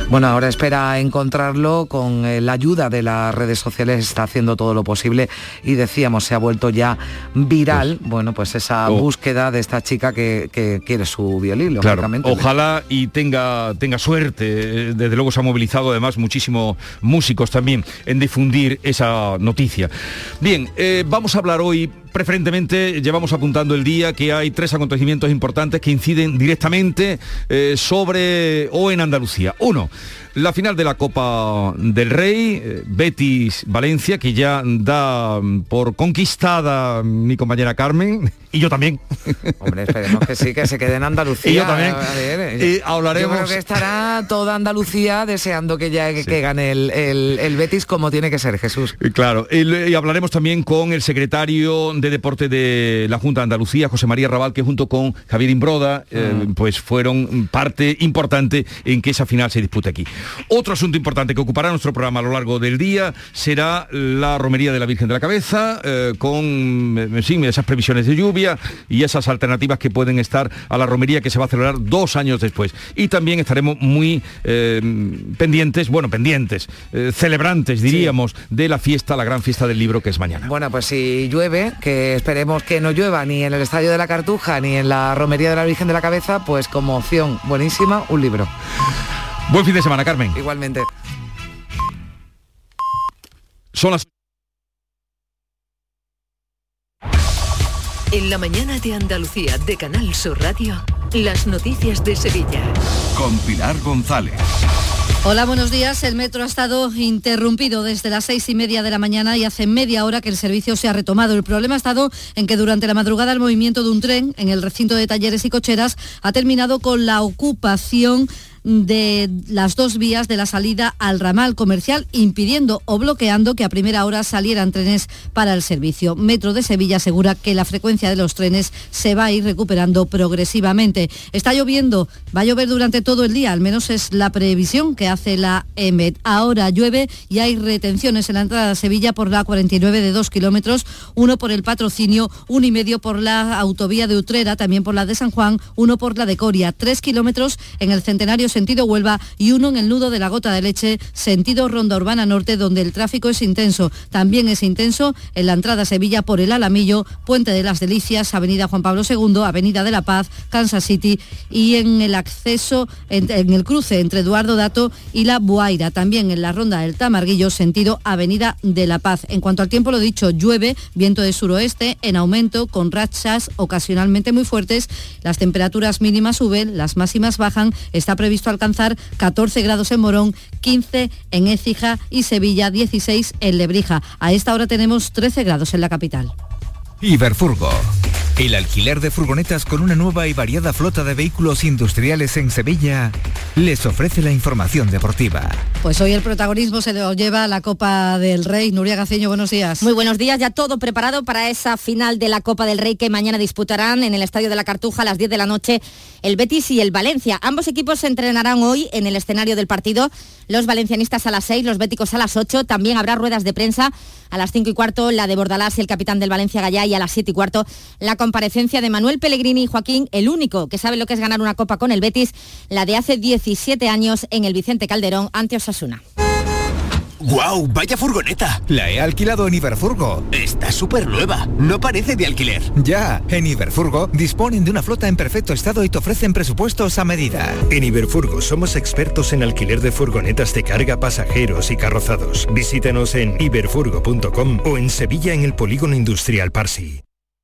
Bueno, ahora espera encontrarlo con eh, la ayuda de las redes sociales, está haciendo todo lo posible y decíamos, se ha vuelto ya viral, bueno, pues esa Oh. búsqueda de esta chica que, que quiere su violín, Claro, ojalá y tenga, tenga suerte. Eh, Desde luego se ha movilizado además muchísimos músicos también en difundir esa noticia. Bien, eh, vamos a hablar hoy, preferentemente llevamos apuntando el día que hay tres acontecimientos importantes que inciden directamente eh, sobre o en Andalucía. Uno, La final de la Copa del Rey, eh, Betis Valencia, que ya da mm, por conquistada mi compañera Carmen y yo también. Hombre, esperemos que sí, que se quede en Andalucía. Y yo también. A ver, Y hablaremos- Yo creo que estará toda Andalucía deseando que ya que gane el, el- el Betis como tiene que ser, Jesús. Y Claro, y, hablaremos también con el secretario de Deporte de la Junta de Andalucía, José María Raval, que junto con Javier Imbroda, eh, pues fueron parte importante en que esa final se dispute aquí. Otro asunto importante que ocupará nuestro programa a lo largo del día será la romería de la Virgen de la Cabeza, eh, con sí, esas previsiones de lluvia y esas alternativas que pueden estar a la romería que se va a celebrar dos años después. Y también estaremos muy eh, pendientes, bueno, pendientes, eh, celebrantes, diríamos, de la fiesta, la gran fiesta del libro que es mañana. Bueno, pues si llueve, que esperemos que no llueva ni en el Estadio de la Cartuja ni en la Romería de la Virgen de la Cabeza, pues como opción buenísima, un libro. Buen fin de semana, Carmen. Igualmente. Son las En la mañana de Andalucía de Canal Sur Radio, las noticias de Sevilla. Con Pilar González. Hola, buenos días. El metro ha estado interrumpido desde las seis y media de la mañana y hace media hora que el servicio se ha retomado. El problema ha estado en que durante la madrugada el movimiento de un tren en el recinto de talleres y cocheras ha terminado con la ocupación de las dos vías de la salida al ramal comercial, impidiendo o bloqueando que a primera hora salieran trenes para el servicio. Metro de Sevilla asegura que la frecuencia de los trenes se va a ir recuperando progresivamente. Está lloviendo, va a llover durante todo el día, al menos es la previsión que hace la EMET. Ahora llueve y hay retenciones en la entrada a Sevilla por la 49 de 2 kilómetros, uno por el patrocinio, uno y medio por la autovía de Utrera, también por la de San Juan, uno por la de Coria, tres kilómetros en el centenario sentido Huelva y uno en el nudo de la Gota de Leche, sentido Ronda Urbana Norte, donde el tráfico es intenso. También es intenso en la entrada a Sevilla por el Alamillo, Puente de las Delicias, Avenida Juan Pablo II, Avenida de la Paz, Kansas City y en el acceso, en, el cruce entre Eduardo Dato y la Buaira. También en la ronda del Tamarguillo, sentido Avenida de la Paz. En cuanto al tiempo, lo dicho, llueve, viento de suroeste en aumento con rachas ocasionalmente muy fuertes. Las temperaturas mínimas suben, las máximas bajan. Está previsto alcanzar 14 grados en Morón, 15 en Écija y Sevilla, 16 en Lebrija. A esta hora tenemos 13 grados en la capital. Iberfurgo. El alquiler de furgonetas con una nueva y variada flota de vehículos industriales en Sevilla les ofrece la información deportiva. Pues hoy el protagonismo se lo lleva la Copa del Rey. Nuria Gaceño, buenos días. Muy buenos días, ya todo preparado para esa final de la Copa del Rey que mañana disputarán en el Estadio de la Cartuja a las 10 de la noche el Betis y el Valencia. Ambos equipos se entrenarán hoy en el escenario del partido. Los valencianistas a las 6, los béticos a las 8. También habrá ruedas de prensa a las 5 y cuarto, la de Bordalás y el capitán del Valencia Gallá y a las 7 y cuarto la comparecencia de Manuel Pellegrini y Joaquín, el único que sabe lo que es ganar una copa con el Betis, la de hace 17 años en el Vicente Calderón ante Osasuna. ¡Guau! ¡Vaya furgoneta! La he alquilado en Iberfurgo. Está súper nueva. No parece de alquiler. Ya, en Iberfurgo disponen de una flota en perfecto estado y te ofrecen presupuestos a medida. En Iberfurgo somos expertos en alquiler de furgonetas de carga, pasajeros y carrozados. Visítanos en iberfurgo.com o en Sevilla en el Polígono Industrial Parsi.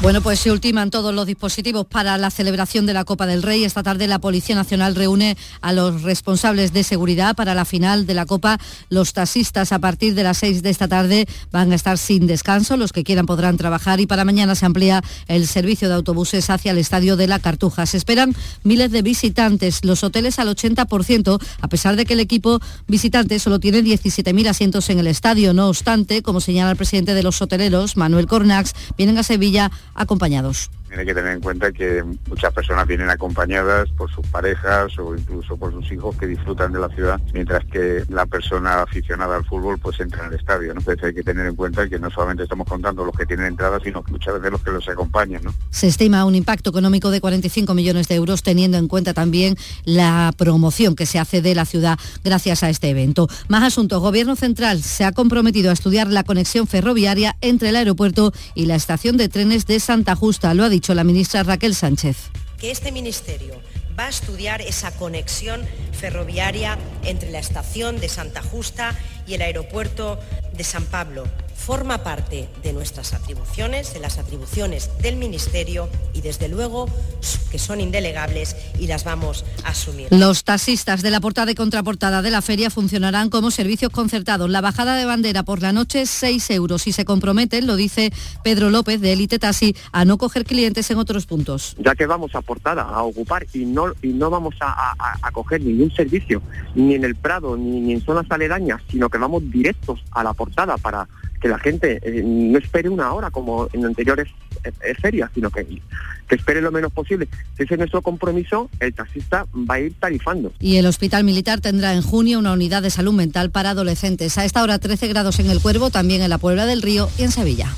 Bueno, pues se ultiman todos los dispositivos para la celebración de la Copa del Rey. Esta tarde la Policía Nacional reúne a los responsables de seguridad para la final de la Copa. Los taxistas a partir de las 6 de esta tarde van a estar sin descanso. Los que quieran podrán trabajar y para mañana se amplía el servicio de autobuses hacia el estadio de la Cartuja. Se esperan miles de visitantes, los hoteles al 80%, a pesar de que el equipo visitante solo tiene 17.000 asientos en el estadio. No obstante, como señala el presidente de los hoteleros, Manuel Cornax, vienen a Sevilla acompañados. Tiene que tener en cuenta que muchas personas vienen acompañadas por sus parejas o incluso por sus hijos que disfrutan de la ciudad, mientras que la persona aficionada al fútbol pues entra en el estadio. Entonces hay que tener en cuenta que no solamente estamos contando los que tienen entradas, sino muchas veces los que los acompañan. Se estima un impacto económico de 45 millones de euros, teniendo en cuenta también la promoción que se hace de la ciudad gracias a este evento. Más asuntos. Gobierno Central se ha comprometido a estudiar la conexión ferroviaria entre el aeropuerto y la estación de trenes de Santa Justa. Lo ha dicho la ministra Raquel Sánchez. Que este ministerio va a estudiar esa conexión ferroviaria entre la estación de Santa Justa y el aeropuerto de San Pablo forma parte de nuestras atribuciones, de las atribuciones del Ministerio y desde luego que son indelegables y las vamos a asumir. Los taxistas de la portada y contraportada de la feria funcionarán como servicios concertados. La bajada de bandera por la noche es 6 euros y se comprometen, lo dice Pedro López de Elite Taxi, a no coger clientes en otros puntos. Ya que vamos a portada a ocupar y no, y no vamos a, a, coger ningún servicio, ni en el Prado, ni, ni en zonas aledañas, sino que vamos directos a la portada para que la gente eh, no espere una hora como en anteriores eh, eh, ferias, sino que, que espere lo menos posible. Si ese es nuestro compromiso, el taxista va a ir tarifando. Y el Hospital Militar tendrá en junio una unidad de salud mental para adolescentes. A esta hora 13 grados en el Cuervo, también en la Puebla del Río y en Sevilla.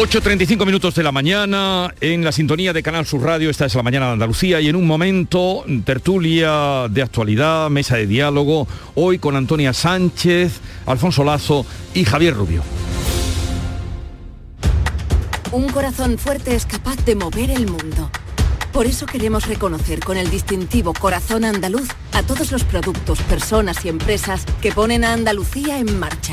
8.35 minutos de la mañana en la sintonía de Canal Sur Radio, esta es la mañana de Andalucía y en un momento tertulia de actualidad, mesa de diálogo, hoy con Antonia Sánchez, Alfonso Lazo y Javier Rubio. Un corazón fuerte es capaz de mover el mundo. Por eso queremos reconocer con el distintivo Corazón Andaluz a todos los productos, personas y empresas que ponen a Andalucía en marcha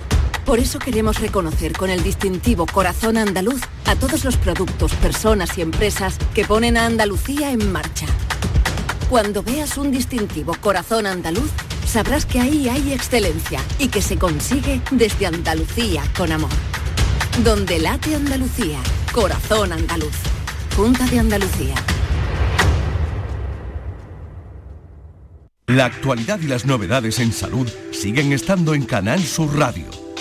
Por eso queremos reconocer con el distintivo Corazón Andaluz a todos los productos, personas y empresas que ponen a Andalucía en marcha. Cuando veas un distintivo Corazón Andaluz, sabrás que ahí hay excelencia y que se consigue desde Andalucía con amor. Donde late Andalucía, Corazón Andaluz. Junta de Andalucía. La actualidad y las novedades en salud siguen estando en Canal Sur Radio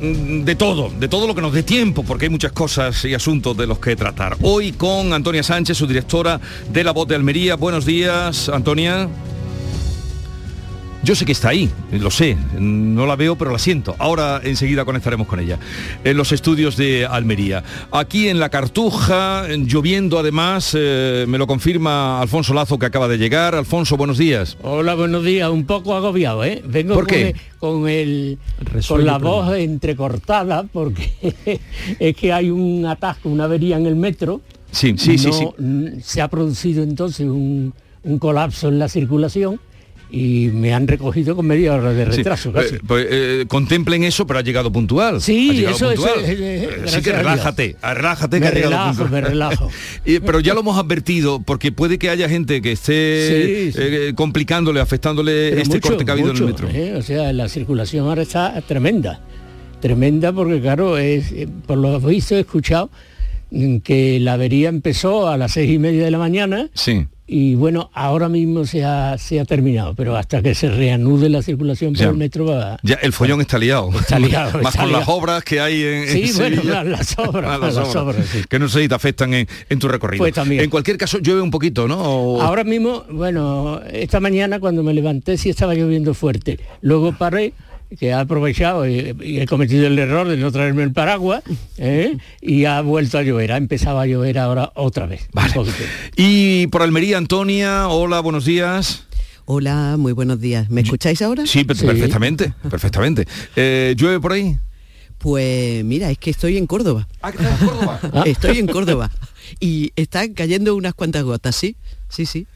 de todo, de todo lo que nos dé tiempo, porque hay muchas cosas y asuntos de los que tratar. Hoy con Antonia Sánchez, su directora de La Voz de Almería. Buenos días, Antonia. Yo sé que está ahí, lo sé, no la veo pero la siento. Ahora enseguida conectaremos con ella. En los estudios de Almería. Aquí en la Cartuja, lloviendo además, eh, me lo confirma Alfonso Lazo que acaba de llegar. Alfonso, buenos días. Hola, buenos días. Un poco agobiado, ¿eh? Vengo ¿Por qué? Con, el, con la voz entrecortada porque es que hay un atasco, una avería en el metro. Sí, sí, sí, sí. Se ha producido entonces un, un colapso en la circulación y me han recogido con media hora de retraso. casi. Eh, pues, eh, contemplen eso, pero ha llegado puntual. Sí, llegado eso, eso, puntual. eh, eh, Así que relájate, relájate que Me ha llegado relajo, puntual. me relajo. Pero ya lo hemos advertido, porque puede que haya gente que esté Sí, sí. eh, complicándole, afectándole Pero este mucho, corte que ha habido en el metro. ¿eh? O sea, la circulación ahora está tremenda. Tremenda porque, claro, es, eh, por lo visto he escuchado mm, que la avería empezó a las seis y media de la mañana Sí. Y bueno, ahora mismo se ha, se ha terminado, pero hasta que se reanude la circulación por Ya. el metro va... Ya el follón está liado. Está liado, Más está con las obras que hay en, Sí, en bueno, Sevilla. las- las obras, Ah, las las obras, obras, sí. Que no sé si te afectan en, en tu recorrido. Pues también. En cualquier caso, llueve un poquito, ¿no? O- Ahora mismo, bueno, esta mañana cuando me levanté sí estaba lloviendo fuerte. Luego paré, que he aprovechado y, y he cometido el error de no traerme el paraguas, ¿eh? y ha vuelto a llover. Ha empezado a llover ahora otra vez. poquito. Y por Almería, Antonia, hola, buenos días. Hola, muy buenos días. ¿Me escucháis ahora? Sí, per- perfectamente, perfectamente. Eh, ¿Llueve por ahí? Pues mira, es que estoy en Córdoba. Ah, que estás en Córdoba. Estoy en Córdoba. Y están cayendo unas cuantas gotas, ¿sí? Sí, sí.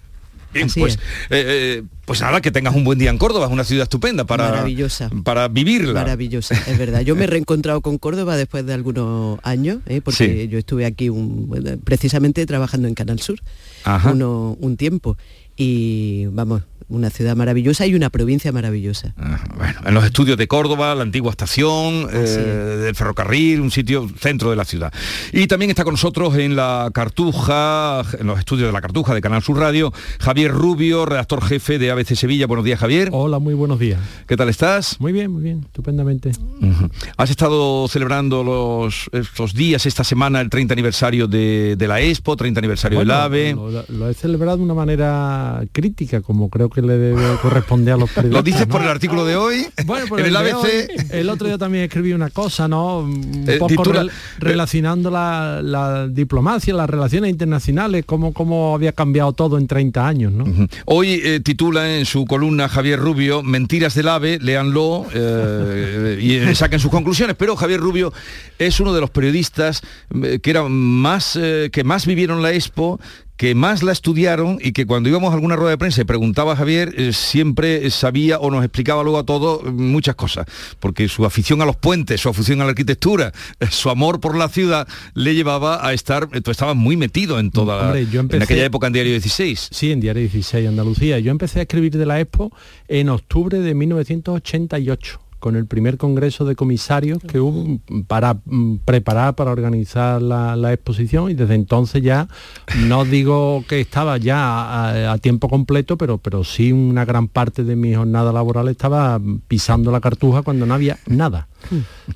Bien, Así pues, es. eh, eh, pues nada, que tengas un buen día en Córdoba, es una ciudad estupenda para, Maravillosa. para vivirla. Maravillosa, es verdad. Yo me he reencontrado con Córdoba después de algunos años, ¿eh? porque Sí. yo estuve aquí un- precisamente trabajando en Canal Sur uno- un tiempo. Y vamos, una ciudad maravillosa y una provincia maravillosa. Bueno, en los estudios de Córdoba, la antigua estación eh, del ferrocarril, un sitio centro de la ciudad. Y también está con nosotros en la Cartuja, en los estudios de la Cartuja de Canal Sur Radio, Javier Rubio, redactor jefe de ABC Sevilla. Buenos días, Javier. Hola, muy buenos días. ¿Qué tal estás? Muy bien, muy bien, estupendamente. Has estado celebrando los, estos días, esta semana, el 30 aniversario de, de la Expo, 30 aniversario Bueno, del AVE. Lo, lo he celebrado de una manera crítica, como creo que le debe corresponder a los periodistas. ¿Lo dices ¿no? por el artículo de hoy? Bueno, por en el ABC. hoy, el otro día también escribí una cosa, ¿no? Un Eh, poco titula- relacionando la, la diplomacia, las relaciones internacionales, cómo, cómo había cambiado todo en 30 años, ¿no? Hoy eh, titula en su columna Javier Rubio Mentiras del AVE, léanlo eh, y eh, saquen sus conclusiones. Pero Javier Rubio es uno de los periodistas eh, que eran más que más vivieron la Expo que más la estudiaron y que cuando íbamos a alguna rueda de prensa y preguntaba a Javier, eh, siempre sabía o nos explicaba luego a todos eh, muchas cosas, porque su afición a los puentes, su afición a la arquitectura, eh, su amor por la ciudad le llevaba a estar, tú estabas muy metido en toda, Hombre, yo en aquella época en Diario 16. Sí, en Diario 16, Andalucía. Yo empecé a escribir de la Expo en octubre de 1988 con el primer congreso de comisarios que hubo para mm, preparar, para organizar la, la exposición y desde entonces ya, no digo que estaba ya a, a tiempo completo, pero, pero sí una gran parte de mi jornada laboral estaba pisando la cartuja cuando no había nada,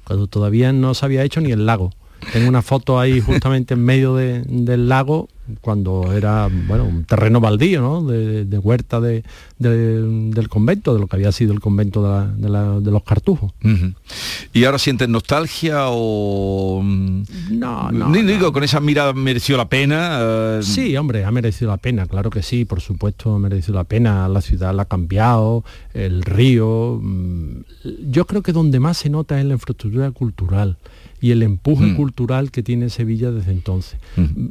cuando todavía no se había hecho ni el lago. Tengo una foto ahí justamente en medio de- del lago cuando era bueno un terreno baldío, ¿no? De, de huerta de- de- del convento, de lo que había sido el convento de, la- de la- de los cartujos. ¿Y ahora sientes nostalgia o...? No, no. digo, con esa mirada mereció la pena. eh, Sí, hombre, ha merecido la pena, claro que sí, por supuesto ha merecido la pena, la ciudad la ha cambiado, el río. mm, Yo creo que donde más se nota es la infraestructura cultural y el empuje Mm. cultural que tiene Sevilla desde entonces.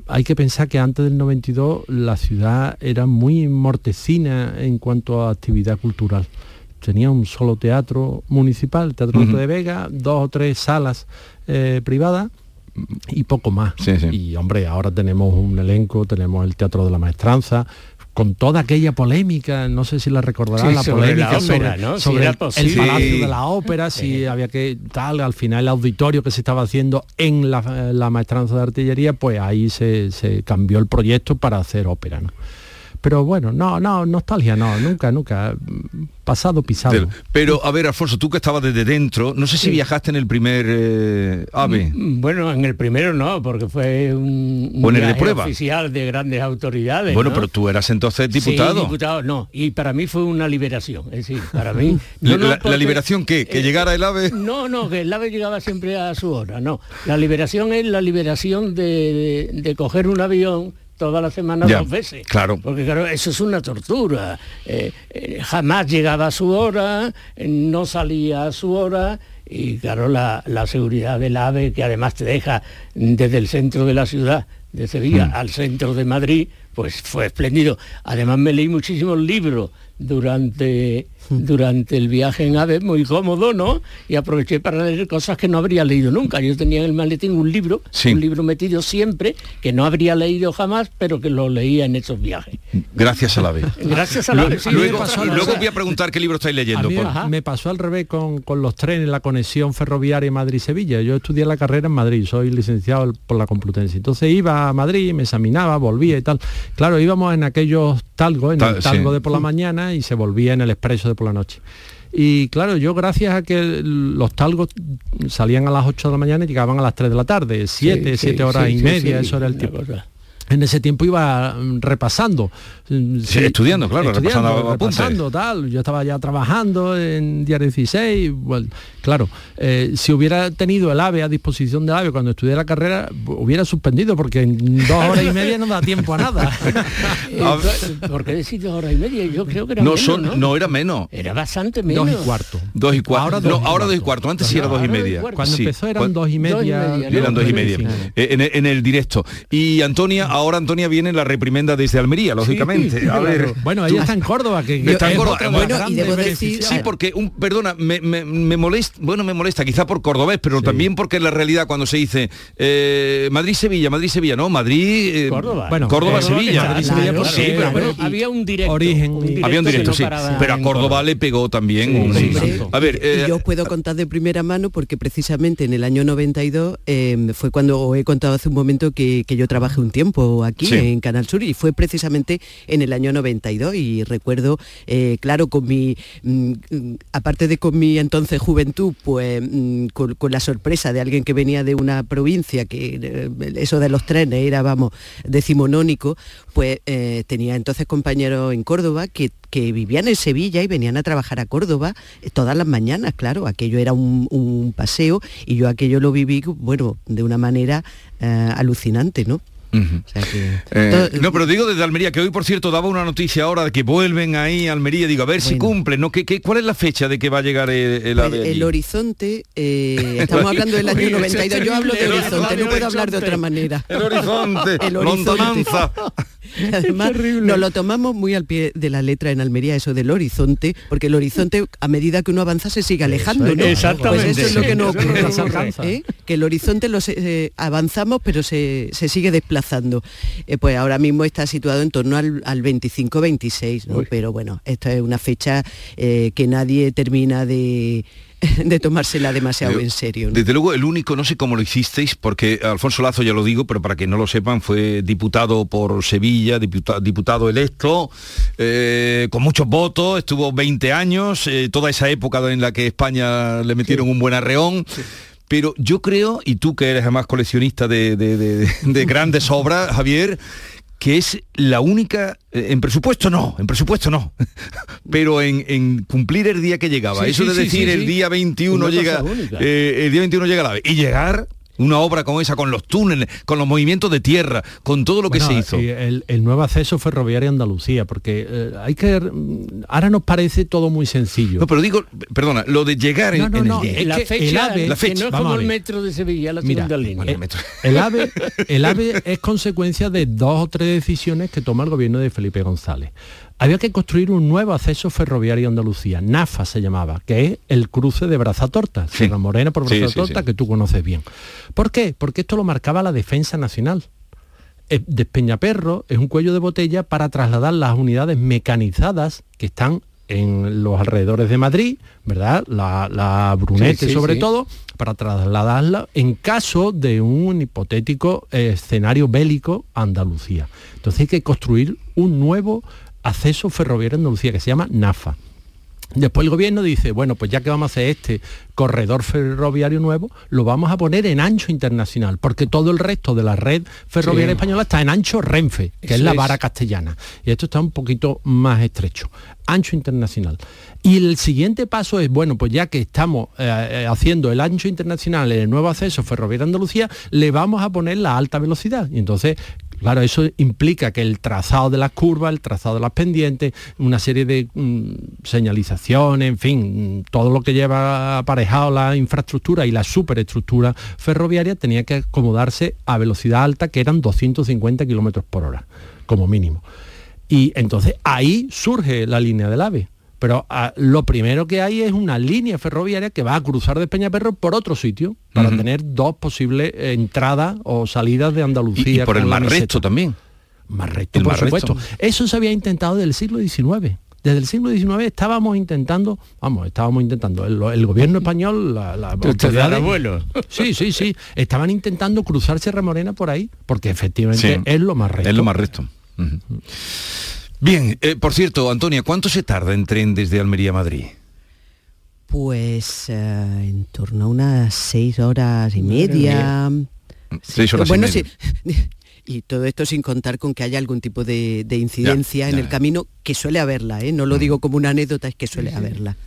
Hay que pensar que antes del 92 la ciudad era muy mortecina en cuanto a actividad cultural. Tenía un solo teatro municipal, Teatro Ujú. de Vega, dos o tres salas eh, privadas y poco más. Y hombre, ahora tenemos un elenco, tenemos el Teatro de la Maestranza, con toda aquella polémica, no sé si la recordarán, Sí, la sobre la polémica ópera, sobre, ¿no? Sobre el- el. Palacio de la Ópera, si había que tal, al final el auditorio que se estaba haciendo en la, la Maestranza de Artillería, pues ahí se, se cambió el proyecto para hacer ópera. ¿no? Pero bueno, no, no, nostalgia, no, nunca, nunca. Pasado pisado. Pero, a ver, Alfonso, tú que estabas desde dentro, no sé si viajaste en el primer eh, AVE. Mm, Bueno, en el primero no, porque fue un, un ¿O en el de prueba? oficial de grandes autoridades. Bueno, ¿no? pero tú eras entonces diputado. Sí, diputado, no. Y para mí fue una liberación. Es decir, para mí... ¿La, no, no, la- la porque- liberación qué? ¿Que llegara el AVE? No, no, que el ave llegaba siempre a su hora, no. La liberación es la liberación de, de- de coger un avión toda la semana Ya, dos veces. claro. Porque claro, eso es una tortura. Eh, eh, jamás llegaba a su hora, eh, no salía a su hora. Y claro, la, la seguridad del AVE, que además te deja desde el centro de la ciudad, de Sevilla, Mm. al centro de Madrid, pues fue espléndido. Además me leí muchísimos libros durante durante el viaje en AVE, muy cómodo, ¿no? Y aproveché para leer cosas que no habría leído nunca. Yo tenía en el maletín un libro, un libro metido siempre, que no habría leído jamás, pero que lo leía en esos viajes. Gracias al AVE. Gracias al AVE. sí. luego, luego voy a preguntar qué libro estáis leyendo. me pasó al revés con, con los trenes, la conexión ferroviaria Madrid-Sevilla. Yo estudié la carrera en Madrid, soy licenciado por la Complutense. Entonces iba a Madrid, me examinaba, volvía y tal. Claro, íbamos en aquellos talgos, en el talgo de por la mañana y se volvía en el expreso de por la noche. Y claro, yo gracias a que los talgos salían a las 8 de la mañana y llegaban a las 3 de la tarde, 7, 7 horas y media, eso era el tiempo. En ese tiempo iba repasando Sí, estudiando, claro, repasando, tal. Yo estaba ya trabajando en Diario 16. claro, eh, si hubiera tenido el AVE a disposición del AVE cuando estudié la carrera, hubiera suspendido, porque en dos horas y media no da tiempo a nada. ¿Por qué decís dos horas y media? Yo creo que era no, menos, son, ¿no? era menos. Era bastante menos. Dos y cuarto. Dos y cuarto. Ahora dos, ahora dos y cuarto. Antes sí era dos y media. Cuando empezó eran dos y media. eran dos y media. En, en, el directo. Y Antonia, ahora Antonia viene la reprimenda desde Almería, lógicamente. a ver, bueno, ella está en Córdoba, que, está en Córdoba. sí, porque un, perdona, me, molesta, bueno, me molesta quizá por cordobés, pero también porque en la realidad cuando se dice eh, Madrid-Sevilla, Madrid-Sevilla, no, Madrid, eh, Córdoba, bueno, Córdoba-Sevilla. sí, pero, había un directo. Origen, había un directo, sí. Pero a Córdoba le pegó también. Un, a ver, eh, yo puedo contar de primera mano porque precisamente en el año 92 fue cuando he contado hace un momento que, yo trabajé un tiempo aquí en Canal Sur y fue precisamente en el año 92 y recuerdo, eh, claro, con mi, mm, aparte de con mi entonces juventud, pues mm, con, la sorpresa de alguien que venía de una provincia, que eh, eso de los trenes era, vamos, decimonónico, pues eh, tenía entonces compañeros en Córdoba que, vivían en Sevilla y venían a trabajar a Córdoba todas las mañanas, claro, aquello era un, paseo y yo aquello lo viví, bueno, de una manera alucinante, ¿no? Eh, no, pero digo desde Almería, que hoy por cierto daba una noticia ahora de que vuelven ahí a Almería, digo, a ver si cumplen, ¿no? ¿Qué, cuál es la fecha de que va a llegar el, pues, el, horizonte, eh, estamos hablando del año 92, yo hablo de horizonte, no puedo hablar de otra manera. El horizonte, el horizonte. Además, nos lo tomamos muy al pie de la letra en Almería, eso del horizonte, porque el horizonte, a medida que uno avanza, se sigue alejando, ¿no? Exactamente. Pues eso es lo que nos ocurre, ¿eh? que el horizonte lo avanzamos, pero se, se sigue desplazando eh, pues ahora mismo está situado en torno al, 25-26, pero bueno, esta es una fecha eh, que nadie termina de de tomársela demasiado en serio. Desde luego, el único, no sé cómo lo hicisteis, porque Alfonso Lazo, ya lo digo, pero para que no lo sepan, fue diputado por Sevilla, diputado, electo, eh, con muchos votos, estuvo 20 años, toda esa época en la que España le metieron un buen arreón. Pero yo creo, y tú que eres además coleccionista de, grandes obras, Javier, que es la única, eh, en presupuesto no, en presupuesto no, pero en, cumplir el día que llegaba. Eso de decir el día 21 llega, eh, el día 21 llega la vez. Y llegar una obra como esa, con los túneles, con los movimientos de tierra, con todo lo que se hizo. El, nuevo acceso ferroviario a Andalucía, porque eh, hay que... Ahora nos parece todo muy sencillo. No, pero digo, perdona, lo de llegar en, el día. la, fecha, el AVE, la fecha, no es como el metro de Sevilla, la segunda línea. El, el, AVE, el AVE es consecuencia de dos o tres decisiones que toma el gobierno de Felipe González había que construir un nuevo acceso ferroviario a Andalucía, NAFA se llamaba, que es el cruce de Brazatorta, Sierra Morena por Brazatorta, que tú conoces bien. ¿Por qué? Porque esto lo marcaba la defensa nacional. Eh, de Peñaperro es un cuello de botella para trasladar las unidades mecanizadas que están en los alrededores de Madrid, ¿verdad? La, Brunete sobre todo, para trasladarla en caso de un hipotético escenario bélico a Andalucía. Entonces hay que construir un nuevo acceso ferroviario Andalucía, que se llama NAFA. Después el gobierno dice, bueno, pues ya que vamos a hacer este corredor ferroviario nuevo, lo vamos a poner en ancho internacional, porque todo el resto de la red ferroviaria española está en ancho Renfe, que es la vara castellana. Y esto está un poquito más estrecho, ancho internacional. Y el siguiente paso es, bueno, pues ya que estamos eh, eh, haciendo el ancho internacional en el nuevo acceso ferroviario a Andalucía, le vamos a poner la alta velocidad. Y entonces Claro, eso implica que el trazado de las curvas, el trazado de las pendientes, una serie de mm, señalizaciones, en fin, todo lo que lleva aparejado la infraestructura y la superestructura ferroviaria tenía que acomodarse a velocidad alta, que eran 250 kilómetros por hora, como mínimo. Y entonces ahí surge la línea del AVE. Pero ah, lo primero que hay es una línea ferroviaria que va a cruzar de Peñaperro por otro sitio para tener dos posibles entradas o salidas de Andalucía. y por el mar recto también. Más recto, por supuesto. Eso se había intentado desde el siglo XIX. Desde el siglo XIX estábamos intentando, vamos, estábamos intentando, el, el gobierno español, la, la autoridades-. Sí, sí, sí. Estaban intentando cruzar Sierra Morena por ahí, porque efectivamente Sí. es lo más recto. Es lo más recto. Ujú. Bien, eh, por cierto, Antonia, ¿cuánto se tarda en tren desde Almería a Madrid? Pues eh, en torno a unas seis horas y media. Seis horas y bueno, media. sí. Y todo esto sin contar con que haya algún tipo de, de incidencia Ya, en el ya. camino, que suele haberla, ¿eh? no lo digo como una anécdota, es que suele haberla.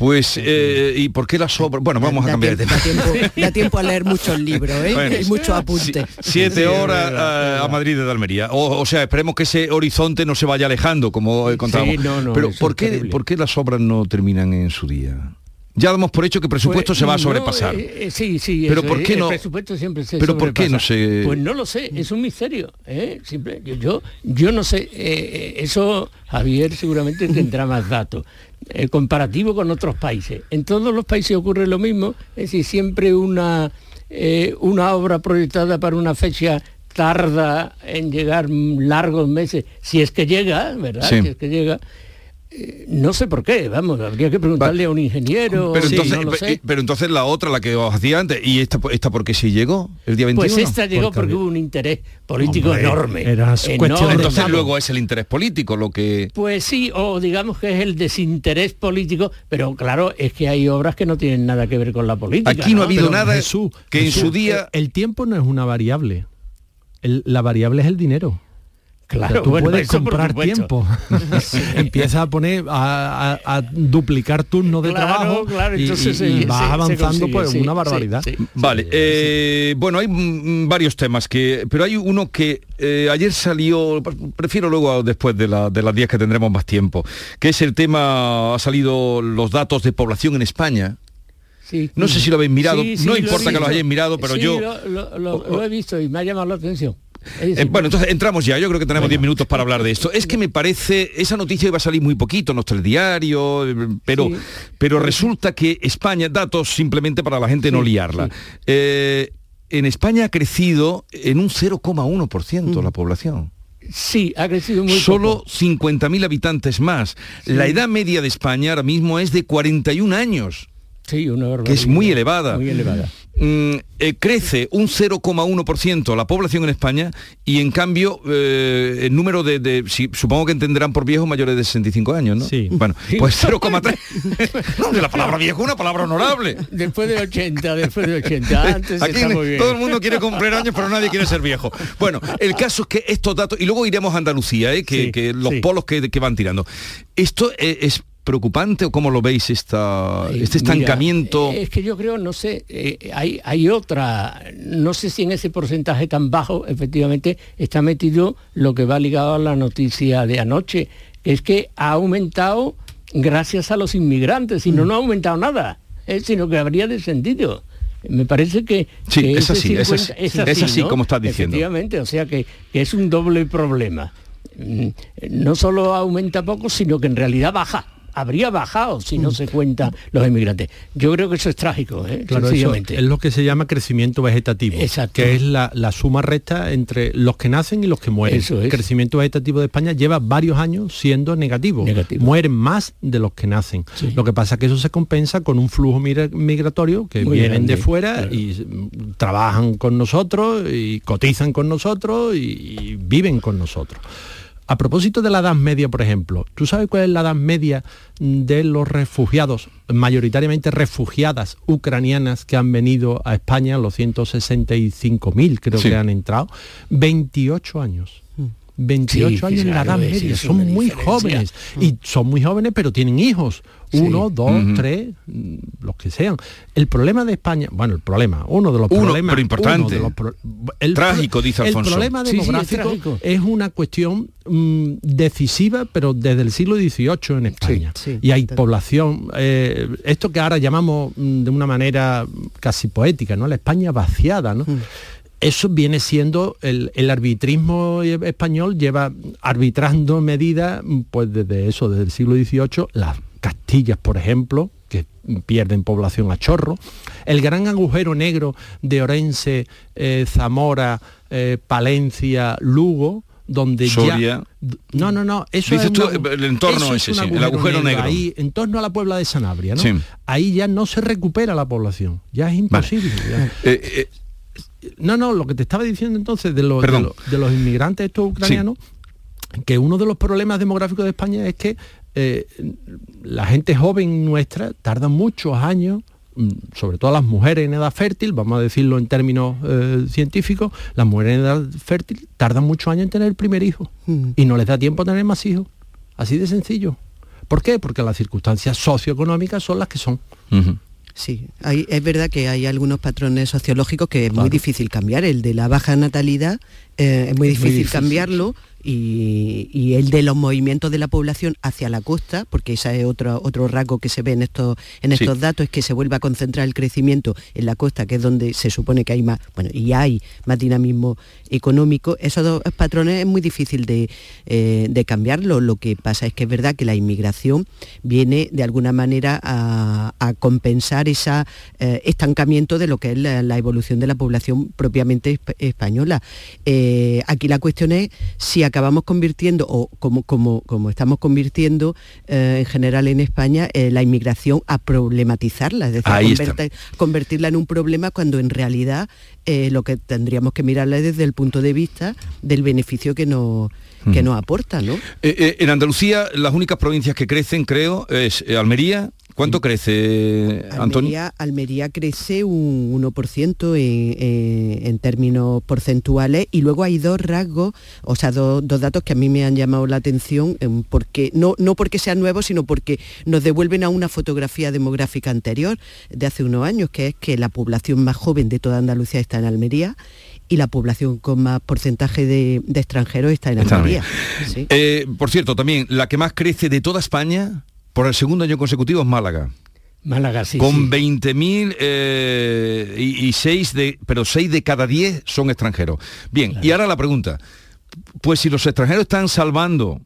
Pues, eh, ¿y por qué las obras? Bueno, vamos a cambiar de tema. da, tiempo, da tiempo a leer muchos libros, ¿eh? Bueno. y mucho apunte. Siete horas a Madrid desde Almería. O, o sea, esperemos que ese horizonte no se vaya alejando, como eh, contábamos. Sí, no, no, Pero ¿por qué. ¿por qué las obras no terminan en su día? Ya damos por hecho que el presupuesto Pues, se va a no, sobrepasar. eh, eh, sí, sí. Pero eso ¿por qué el no- presupuesto siempre se pero ¿por qué no sobrepasa. se- Pues no lo sé, es un misterio. ¿eh? Simple, yo, yo, yo no sé, eso Javier seguramente tendrá más datos. Comparativo con otros países. En todos los países ocurre lo mismo, es decir, siempre una, una obra proyectada para una fecha tarda en llegar largos meses, si es que llega, ¿verdad? Sí. Si es que llega. Eh, no sé por qué, vamos, habría que preguntarle a un ingeniero. Pero, sí, entonces, no lo sé. pe- pero entonces la otra, la que os hacía antes, ¿y esta, esta por qué sí llegó? ¿El día 21? Pues esta llegó porque hubo un interés político Hombre, enorme. era enorme. Entonces luego es el interés político lo que... Pues sí, o digamos que es el desinterés político, pero claro, es que hay obras que no tienen nada que ver con la política. Aquí no ha habido Pero, nada Jesús, que en Jesús, su día... El, el tiempo no es una variable. El- la variable es el dinero. Claro, tú bueno, puedes comprar tiempo. Empieza a poner a, a- a duplicar turnos de Claro, trabajo claro, y- entonces y, y vas avanzando consigue, pues sí, una sí, barbaridad. sí. Vale, eh, bueno, hay varios temas que, pero hay uno que eh, ayer salió, prefiero luego a- después de, la- de las 10 que tendremos más tiempo, que es el tema, ha salido los datos de población en España. Sí. No sé si lo habéis mirado, Sí, sí, no lo importa que lo hayáis mirado, pero Sí, yo... Lo, lo- lo- lo he visto y me ha llamado la atención. Eh, bueno, entonces entramos ya, yo creo que tenemos 10 minutos para hablar de esto. Es que me parece, esa noticia iba a salir muy poquito en nuestro telediario, eh, pero, Sí. pero resulta que España, datos simplemente para la gente no liarla. sí. Eh, en España ha crecido en un 0,1% la población. sí, ha crecido muy Solo poco. 50.000 habitantes más. La edad media de España ahora mismo es de 41 años, Sí, una que barbaridad. es muy elevada. Muy elevada. Mm, eh, crece un 0,1% la población en España y en cambio eh, el número de, de- si- supongo que entenderán por viejos mayores de 65 años, ¿no? Sí. Bueno, pues 0,3. no, de la palabra viejo una palabra honorable. Después de 80, después de 80. Antes Aquí está muy bien. todo el mundo quiere cumplir años, pero nadie quiere ser viejo. Bueno, el caso es que estos datos, y luego iremos a Andalucía, ¿eh? que, Sí, que los sí. polos que, que van tirando. ¿Esto es preocupante o cómo lo veis esta, este estancamiento? eh, es que yo creo, no sé, eh, hay, hay otra, no sé si en ese porcentaje tan bajo efectivamente está metido lo que va ligado a la noticia de anoche, que es que ha aumentado gracias a los inmigrantes, y no, no ha aumentado nada, eh, sino que habría descendido. Me parece que, Sí, que es así, es así, es así ¿no? como estás diciendo. Efectivamente, o sea que, que es un doble problema. Mm, No solo aumenta poco, sino que en realidad baja. Habría bajado si Mm. no se cuentan los inmigrantes. Yo creo que eso es trágico, ¿eh? Claro, eso sencillamente. es lo que se llama crecimiento vegetativo, Exacto. que es la, la suma recta entre los que nacen y los que mueren. Eso es. El crecimiento vegetativo de España lleva varios años siendo negativo. Negativo. Mueren más de los que nacen. Lo que pasa es que eso se compensa con un flujo migra- migratorio que Muy vienen grande, de fuera claro. y mm, trabajan con nosotros y cotizan con nosotros y, y viven con nosotros. A propósito de la Edad Media, por ejemplo, ¿tú sabes cuál es la Edad Media de los refugiados, mayoritariamente refugiadas ucranianas que han venido a España, los 165.000 creo Sí. que han entrado? 28 años. 28 Sí, años en la Edad Media, son muy diferencia. jóvenes y son muy jóvenes pero tienen hijos, Sí. uno, dos, Ujú. tres, mm, los que sean. El problema de España, bueno, el problema, uno de los Uno, problemas, pero importante. uno de los pro- el Trágico, dice Alfonso. El problema Sí, sí, es demográfico es una cuestión mm, decisiva, pero desde el siglo XVIII en España. Sí, sí, y hay población, eh, esto que ahora llamamos mm, de una manera casi poética, ¿no? La España vaciada, ¿no? Eso viene siendo el, el, arbitrismo español lleva arbitrando medidas pues desde eso, desde el siglo XVIII, las Castillas, por ejemplo, que pierden población a chorro, el gran agujero negro de Orense, eh, Zamora, eh, Palencia, Lugo, donde ya no no no eso es el entorno ese, sí, el agujero negro, ahí en torno a la Puebla de Sanabria ¿no? ahí ya no se recupera la población ya es imposible eh, no no lo que te estaba diciendo entonces de, los, de, los inmigrantes estos ucranianos que uno de los problemas demográficos de España es que la gente joven nuestra tarda muchos años Mm, sobre todo las mujeres en edad fértil, vamos a decirlo en términos eh, científicos, las mujeres en edad fértil tardan muchos años en tener el primer hijo mm. y no les da tiempo a tener más hijos. Así de sencillo. ¿Por qué? Porque las circunstancias socioeconómicas son las que son. Sí, es verdad que hay algunos patrones sociológicos que es muy difícil cambiar. El de la baja natalidad eh, es muy difícil cambiarlo y, el de los movimientos de la población hacia la costa, porque ese es otro, otro rasgo que se ve en estos, en estos datos, es que se vuelve a concentrar el crecimiento en la costa, que es donde se supone que hay más, bueno, y hay más dinamismo económico. Esos dos patrones es muy difícil de, eh, cambiarlo. Lo que pasa es que es verdad que la inmigración viene de alguna manera a, compensar ese estancamiento de lo que es la, evolución de la población propiamente española. Eh, aquí la cuestión es si acabamos convirtiendo, o como, como, como estamos convirtiendo eh, en general en España, eh, la inmigración a problematizar,la es decir, convertirla en un problema cuando en realidad eh, lo que tendríamos que mirarla es desde el punto de vista del beneficio que nos que nos aporta, ¿no? en Andalucía las únicas provincias que crecen, creo, es Almería, ¿Cuánto crece, Antonio? Almería, crece un 1% en, términos porcentuales y luego hay dos rasgos, o sea, dos, datos que a mí me han llamado la atención, porque, no, no porque sean nuevos, sino porque nos devuelven a una fotografía demográfica anterior de hace unos años, que es que la población más joven de toda Andalucía está en Almería y la población con más porcentaje de, extranjeros está en Almería. Eh, por cierto, también, la que más crece de toda España por el segundo año consecutivo es Málaga. Málaga, sí. Con 20.000 eh, y, 6 de, pero 6 de cada 10 son extranjeros. Bien, y ahora la pregunta. Pues si los extranjeros están salvando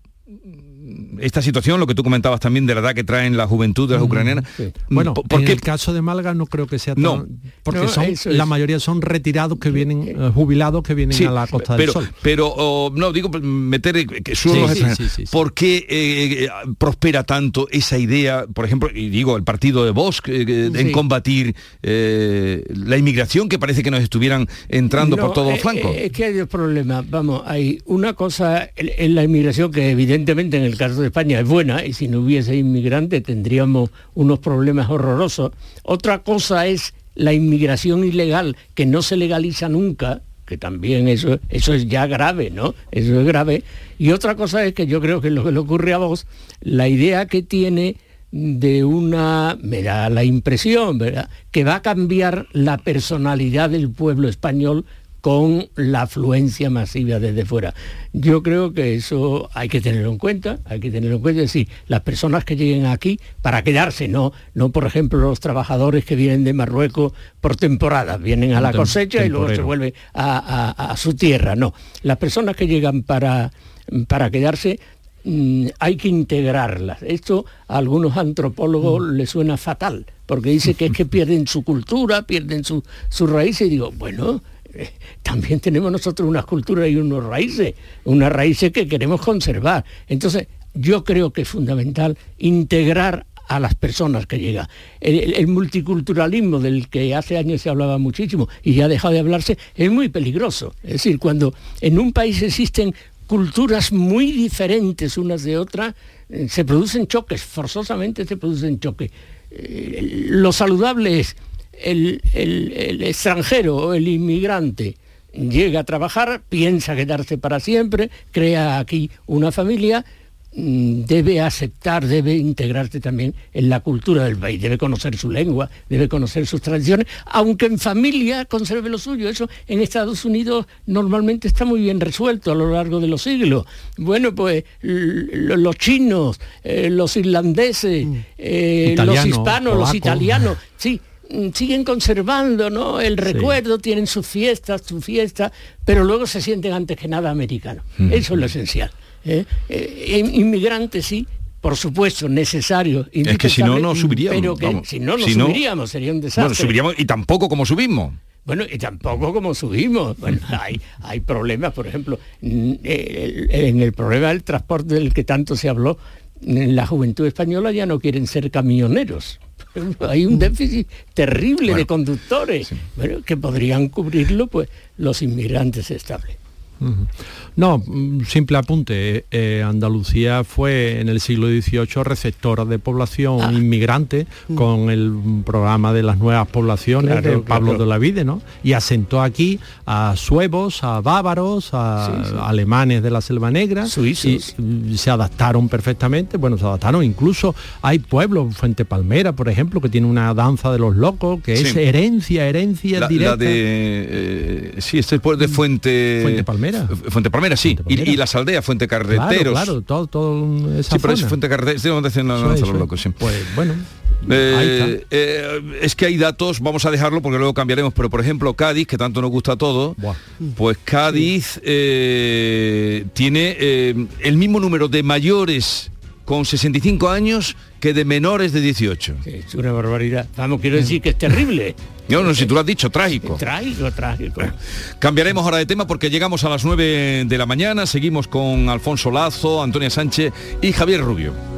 esta situación, lo que tú comentabas también de la edad que traen la juventud de las ucranianas. Bueno, porque el caso de Málaga no creo que sea tan, no, porque son, la mayoría son retirados que vienen eh, jubilados que vienen a la Costa del Sol. Pero no digo meter eh, que extranjeros. ¿Por qué eh, prospera tanto esa idea, por ejemplo, y digo el partido de Vox en combatir la inmigración que parece que nos estuvieran entrando por todos los flancos? Es que hay dos problemas. Vamos, hay una cosa en la inmigración que evidentemente en el caso de España es buena y si no hubiese inmigrantes tendríamos unos problemas horrorosos. Otra cosa es la inmigración ilegal que no se legaliza nunca, que también eso, eso es ya grave, ¿no? Eso es grave. Y otra cosa es que yo creo que lo que le ocurre a vos, la idea que tiene de una, me da la impresión, ¿verdad?, que va a cambiar la personalidad del pueblo español con la afluencia masiva desde fuera. Yo creo que eso hay que tenerlo en cuenta, hay que tenerlo en cuenta, es decir, las personas que lleguen aquí para quedarse, no, no por ejemplo los trabajadores que vienen de Marruecos por temporadas, vienen a la cosecha y luego se vuelven a, su tierra, no. Las personas que llegan para, para quedarse mm, hay que integrarlas. Esto a algunos antropólogos mm. les suena fatal, porque dice que es que pierden su cultura, pierden sus su raíces, y digo, bueno, también tenemos nosotros unas culturas y unos raíces, unas raíces que queremos conservar. Entonces, yo creo que es fundamental integrar a las personas que llegan. El, multiculturalismo del que hace años se hablaba muchísimo y ya ha dejado de hablarse es muy peligroso. Es decir, cuando en un país existen culturas muy diferentes unas de otras, eh, se producen choques, forzosamente se producen choques. Eh, lo saludable es el, el, extranjero o el inmigrante llega a trabajar, piensa quedarse para siempre, crea aquí una familia, mm, debe aceptar, debe integrarse también en la cultura del país, debe conocer su lengua, debe conocer sus tradiciones, aunque en familia conserve lo suyo. Eso en Estados Unidos normalmente está muy bien resuelto a lo largo de los siglos. Bueno, pues los chinos, eh, los irlandeses, mm. eh, los hispanos, los italianos, sí, siguen conservando ¿no? el recuerdo, tienen sus fiestas, sus fiestas, pero luego se sienten antes que nada americanos. Eso es lo esencial. ¿eh? Eh, inmigrantes sí, por supuesto, necesario. Es que si no, no subiríamos. Pero que si no, no subiríamos, sería un desastre. Bueno, subiríamos y tampoco como subimos. Bueno, y tampoco como subimos. Bueno, hay, hay problemas, por ejemplo, en el problema del transporte del que tanto se habló, la juventud española ya no quieren ser camioneros. Hay un déficit terrible de conductores, que podrían cubrirlo pues los inmigrantes estables. No, mm, simple apunte. Eh, Andalucía fue en el siglo XVIII receptora de población ah. inmigrante mm. con el programa de las nuevas poblaciones de Pablo de la Vide, ¿no? Y asentó aquí a suevos, a bávaros, a alemanes de la Selva Negra. Suizos. Y se adaptaron perfectamente. Bueno, se adaptaron. Incluso hay pueblos, Fuente Palmera, por ejemplo, que tiene una danza de los locos, que es herencia, herencia directa. de, eh, sí, este es de Fuente... Fuente Palmera. Fuente Palmera sí. Y, las aldeas, Fuente Carreteros. Claro, todo, todo esa Sí, pero es Fuente Carreteros, sí, donde hacen los locos, sí. Pues bueno. Eh, eh, es que hay datos, vamos a dejarlo porque luego cambiaremos, pero por ejemplo Cádiz, que tanto nos gusta todo, pues Cádiz eh, tiene el mismo número de mayores con 65 años que de menores de 18. es una barbaridad. Vamos, quiero decir que es terrible. No, no, si tú lo has dicho, trágico. Trágico, trágico. Cambiaremos ahora de tema porque llegamos a las 9 de la mañana, seguimos con Alfonso Lazo, Antonia Sánchez y Javier Rubio.